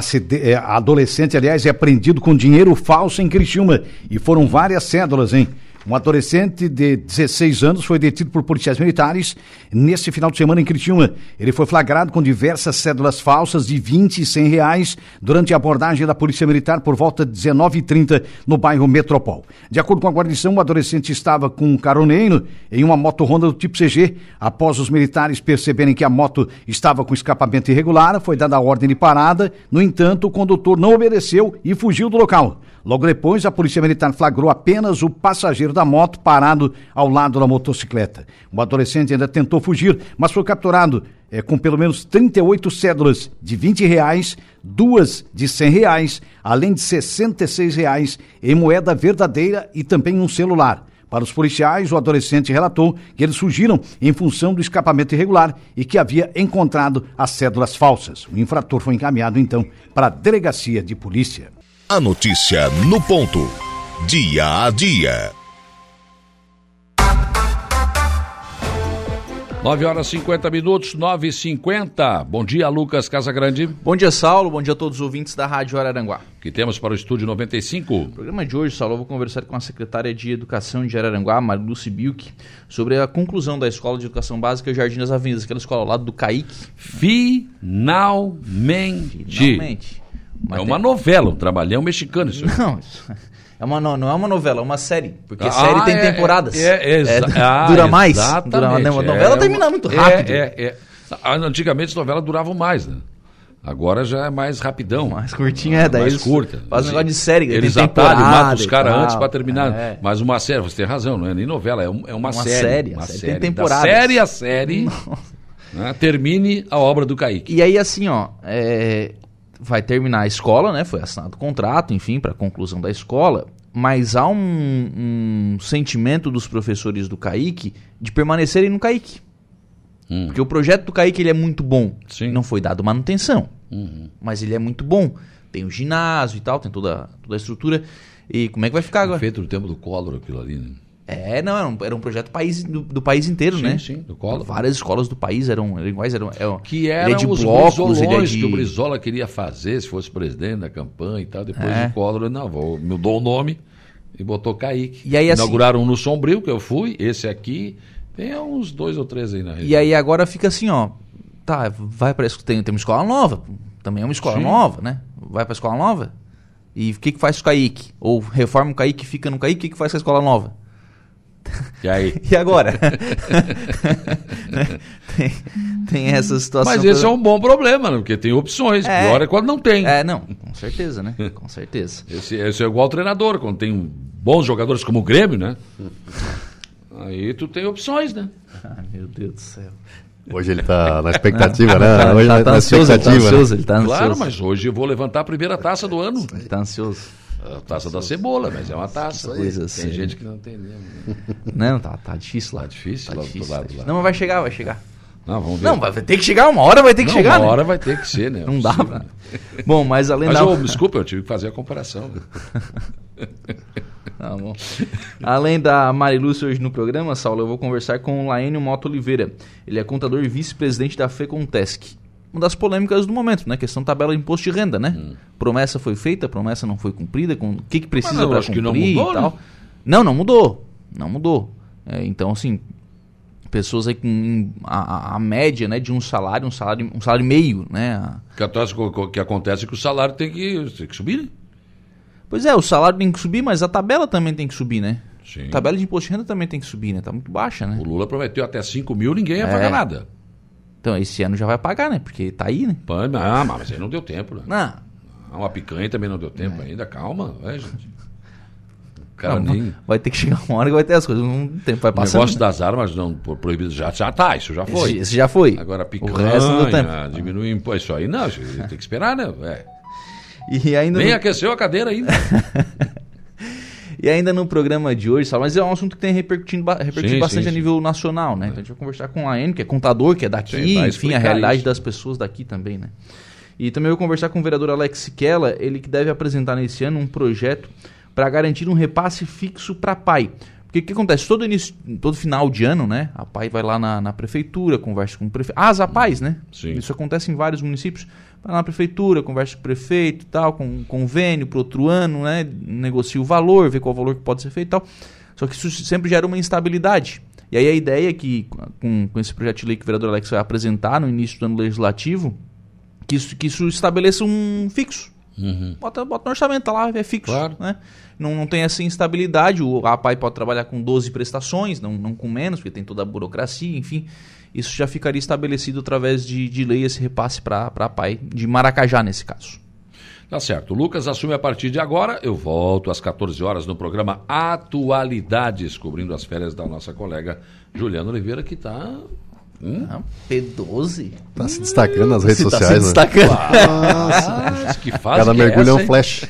é, adolescente, aliás, é apreendido com dinheiro falso em Criciúma. E foram várias cédulas, hein? Um adolescente de 16 anos foi detido por policiais militares neste final de semana em Criciúma. Ele foi flagrado com diversas cédulas falsas de 20 e 100 reais durante a abordagem da Polícia Militar por volta de 19h30 no bairro Metropol. De acordo com a guarnição, o adolescente estava com um caroneiro em uma moto Honda do tipo CG. Após os militares perceberem que a moto estava com escapamento irregular, foi dada a ordem de parada. No entanto, o condutor não obedeceu e fugiu do local. Logo depois, a Polícia Militar flagrou apenas o passageiro da moto parado ao lado da motocicleta. O adolescente ainda tentou fugir, mas foi capturado é, com pelo menos 38 cédulas de 20 reais, duas de 100 reais, além de 66 reais em moeda verdadeira e também um celular. Para os policiais, o adolescente relatou que eles fugiram em função do escapamento irregular e que havia encontrado as cédulas falsas. O infrator foi encaminhado então para a delegacia de polícia. A notícia no ponto. Dia a dia. 9 horas 50 minutos, 9 e 50 Bom dia, Lucas Casagrande. Bom dia, Saulo. Bom dia a todos os ouvintes da Rádio Araranguá. O que temos para o Estúdio 95? No programa de hoje, Saulo, eu vou conversar com a secretária de Educação de Araranguá, Mariluce Bilk, sobre a conclusão da Escola de Educação Básica Jardim das Avenidas, aquela escola ao lado do CAIC. Finalmente. Finalmente. Mas é uma novela, um trabalhão mexicano isso. Não, é uma, não, não é uma novela, é uma série. Porque ah, série tem é, temporadas. É, é, é ah, dura mais. Dura, a novela termina muito rápido. É, Antigamente as novelas duravam mais, né? Agora já é mais rapidão. Mais curtinha, é, daí mais curta. Faz um negócio de série. Eles atalham, matam os caras antes para terminar. É. Mas uma série, você tem razão, não é nem novela, é, um, é uma, uma, série. série. Uma série. série. Tem temporada. série a série, né, termine a obra do Kaique. E aí, assim, ó, é, vai terminar a escola, né? Foi assinado o contrato, enfim, para a conclusão da escola. Mas há um, um, sentimento dos professores do CAIC de permanecerem no CAIC. Hum. Porque o projeto do CAIC ele é muito bom. Sim. Não foi dado manutenção. Uhum. Mas ele é muito bom. Tem o ginásio e tal, tem toda, toda a estrutura. E como é que vai ficar agora? Feito no tempo do Collor aquilo ali, né? É, não, era um, era um projeto país, do, do país inteiro, sim, né? Sim, do Collor. Várias escolas do país eram, iguais, eram, eram que eram é de os blocos, ele é de... que o Brizola queria fazer se fosse presidente da campanha e tal. Depois é. o Collor, não, vou, mudou o nome e botou Kaique. E aí, assim, Inauguraram um no Sombrio, que eu fui, esse aqui, tem uns dois ou três aí na região. E aí agora fica assim, ó, tá, vai para tem, tem uma escola nova, também é uma escola sim. nova, né? Vai para a escola nova? E o que, que faz com o Kaique? Ou reforma o Kaique, fica no Kaique, o que, que faz com a escola nova? E aí? E agora? tem, tem essa situação. Mas esse é um bom problema, né? porque tem opções. É. Pior é quando não tem. É, não, com certeza, né? Com certeza. Esse, esse é igual ao treinador, quando tem bons jogadores como o Grêmio, né? Aí tu tem opções, né? Ai, meu Deus do céu. Hoje ele tá na expectativa, né? Tá- Hoje tá- na, tá na ansioso, ele tá né? ansioso, ele tá ansioso. Claro, mas hoje eu vou levantar a primeira taça do ano. Ele tá ansioso. A taça da cebola, mas é uma taça. Coisa Tem assim. gente que não tem mesmo. Não, tá, tá difícil lá. Tá difícil Tá lá do outro difícil, lado, tá lá. Não, mas vai chegar, vai chegar. Não, vamos ver. Não, vai ter que chegar, uma hora vai ter que Não, chegar, uma né? hora vai ter que ser, né? Não dá pra... né? Bom, mas além Mas, da... desculpa, eu tive que fazer a comparação. Tá bom. Além da Marilúcia hoje no programa, Saulo, eu vou conversar com o Laênio Mota Oliveira. Ele é contador e vice-presidente da FECONTESC. Uma das polêmicas do momento, né? Questão tabela de imposto de renda, né? Promessa foi feita, promessa não foi cumprida, com o que, que precisa para cumprir não mudou, e tal. né? Não, não mudou. Não mudou. É, então, assim, pessoas aí com a, a- média, né, de um salário, um salário, um salário e meio, né? A- O que acontece- O que acontece é que o salário tem que, tem que subir, né? Pois é, o salário tem que subir, mas a tabela também tem que subir, né? Sim. A tabela de imposto de renda também tem que subir, né? Tá muito baixa, né? O Lula prometeu até 5 mil, ninguém ia É. pagar nada. Então, esse ano já vai pagar, né? Porque tá aí, né? Ah, mas aí não deu tempo, né? Não, Uma picanha também não deu tempo ainda, calma, é, gente. O cara não, nem... vai ter que chegar uma hora que vai ter as coisas. Um tempo vai O passando. negócio das armas não proibido já, já tá, isso já foi. Esse, esse já foi. Agora picanha, O resto não deu tempo. diminui o imposto. Isso aí não, isso tem que esperar, né? É. E ainda, Nem no, aqueceu a cadeira ainda. e ainda no programa de hoje, mas é um assunto que tem repercutindo, repercutido Sim, bastante sim, a nível nacional, né? Então a gente vai conversar com a Enio, que é contador, que é daqui, enfim, a realidade isso. das pessoas daqui também, né? E também vou conversar com o vereador Alex Siquela, ele que deve apresentar nesse ano um projeto para garantir um repasse fixo para pai. Porque o que acontece? Todo, início, todo final de ano, né? A pai vai lá na, na prefeitura, conversa com o prefeito. Ah, as APAIs, né? Sim. Isso acontece em vários municípios. Vai lá na prefeitura, conversa com o prefeito e tal, com um convênio para outro ano, né? Negocia o valor, vê qual valor que pode ser feito e tal. Só que isso sempre gera uma instabilidade. E aí a ideia é que, com, com esse projeto de lei que o vereador Alex vai apresentar no início do ano legislativo, que isso, que isso estabeleça um fixo. Bota, bota no orçamento, tá lá, é fixo. Claro. Né? Não, não tem essa instabilidade. O APAI pode trabalhar com 12 prestações, não, não com menos, porque tem toda a burocracia, enfim. Isso já ficaria estabelecido através de, de lei esse repasse para a APAI, de Maracajá nesse caso. Tá certo. Lucas assume a partir de agora. Eu volto às 14 horas no programa Atualidades, cobrindo as férias da nossa colega Juliana Oliveira, que tá. Hum? Ah, P12? Tá se destacando nas redes Você tá se sociais, né? destacando. Ah, que fase Cada que é mergulho é essa, um hein? flash.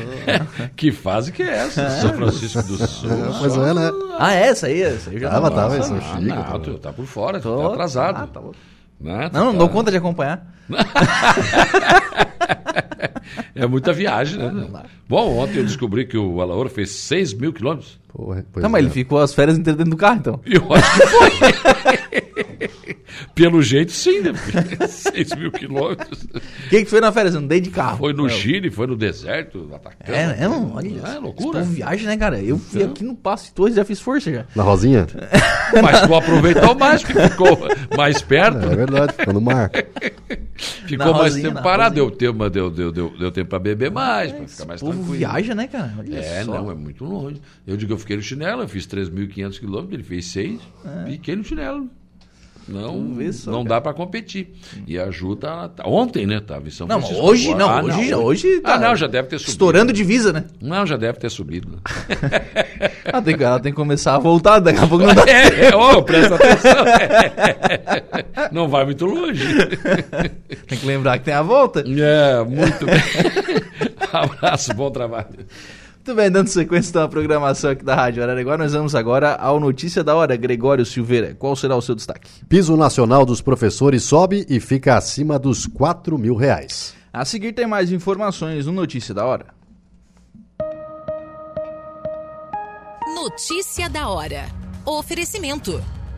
Que fase que é essa? São Francisco do Sul. Mas é, né? Ah, é essa aí? Essa aí já Tava, não- tava, Nossa, isso, Ah, chique. não, tá. tu tá por fora, tô- tá atrasado. Ah, tá louco. Né? Tu Não, não tá- dou conta de acompanhar. É muita viagem, né? Bom, ontem eu descobri que o Alaor fez 6 mil quilômetros. Porra, pois Tá, mas é. ele ficou as férias inteiras dentro do carro, então. E eu acho que foi. Pelo jeito, sim, né? 6 mil quilômetros. O que, que foi na férias? Andei de carro. Foi no É, Chile, foi no deserto, Atacama. É, é, não, olha. É esse loucura. povo viagem, né, cara? Eu fui aqui no Passo de Torres já fiz força já. Na Rosinha? Mas tu aproveitou mais, porque ficou mais perto. É verdade, ficou no mar. Ficou Na mais Rosinha, tempo parado. Deu tempo, deu, deu, deu, deu tempo pra beber mais, pra ficar mais O povo tranquilo. viaja, né, cara? Olha É, só. não, é muito longe. Eu digo que eu fiquei no chinelo, eu fiz 3.500 quilômetros, ele fez 6, fiquei no chinelo. Não, não dá pra competir. E a Ju tá, tá- Ontem, né? Tava em São Não, Francisco. hoje agora. não, Ah, hoje, hoje Ah, tá não, já deve ter subido. Estourando divisa, né? Não, já deve ter subido. Ela tem, que- ela tem que começar a voltar, daqui a pouco não dá. É, é, ó, presta atenção. Não vai muito longe. Tem que lembrar que tem a volta. É, muito bem. Abraço, bom trabalho. Muito bem, dando sequência então à programação aqui da Rádio Araranguá, nós vamos agora ao Notícia da Hora. Gregório Silveira, qual será o seu destaque? Piso nacional dos professores sobe e fica acima dos 4 mil reais. A seguir tem mais informações no Notícia da Hora. Notícia da hora. Oferecimento.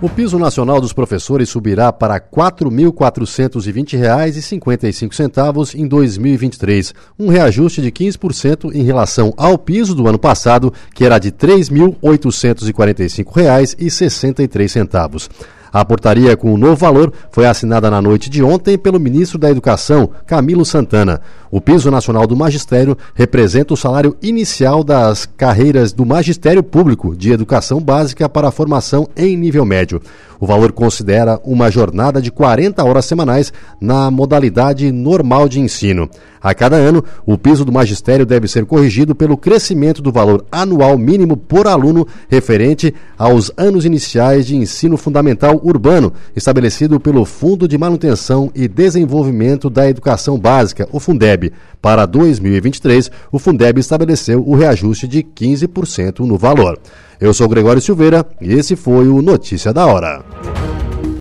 O piso nacional dos professores subirá para R$ 4.420,55 em 2023, um reajuste de 15% em relação ao piso do ano passado, que era de R$ 3.845,63. A portaria com o novo valor foi assinada na noite de ontem pelo ministro da Educação, Camilo Santana. O piso nacional do magistério representa o salário inicial das carreiras do magistério público de educação básica para a formação em nível médio. O valor considera uma jornada de 40 horas semanais na modalidade normal de ensino. A cada ano, o piso do magistério deve ser corrigido pelo crescimento do valor anual mínimo por aluno referente aos anos iniciais de ensino fundamental urbano, estabelecido pelo Fundo de Manutenção e Desenvolvimento da Educação Básica, o Fundeb. Para 2023, o Fundeb estabeleceu o reajuste de 15% no valor. Eu sou Gregório Silveira e esse foi o Notícia da Hora.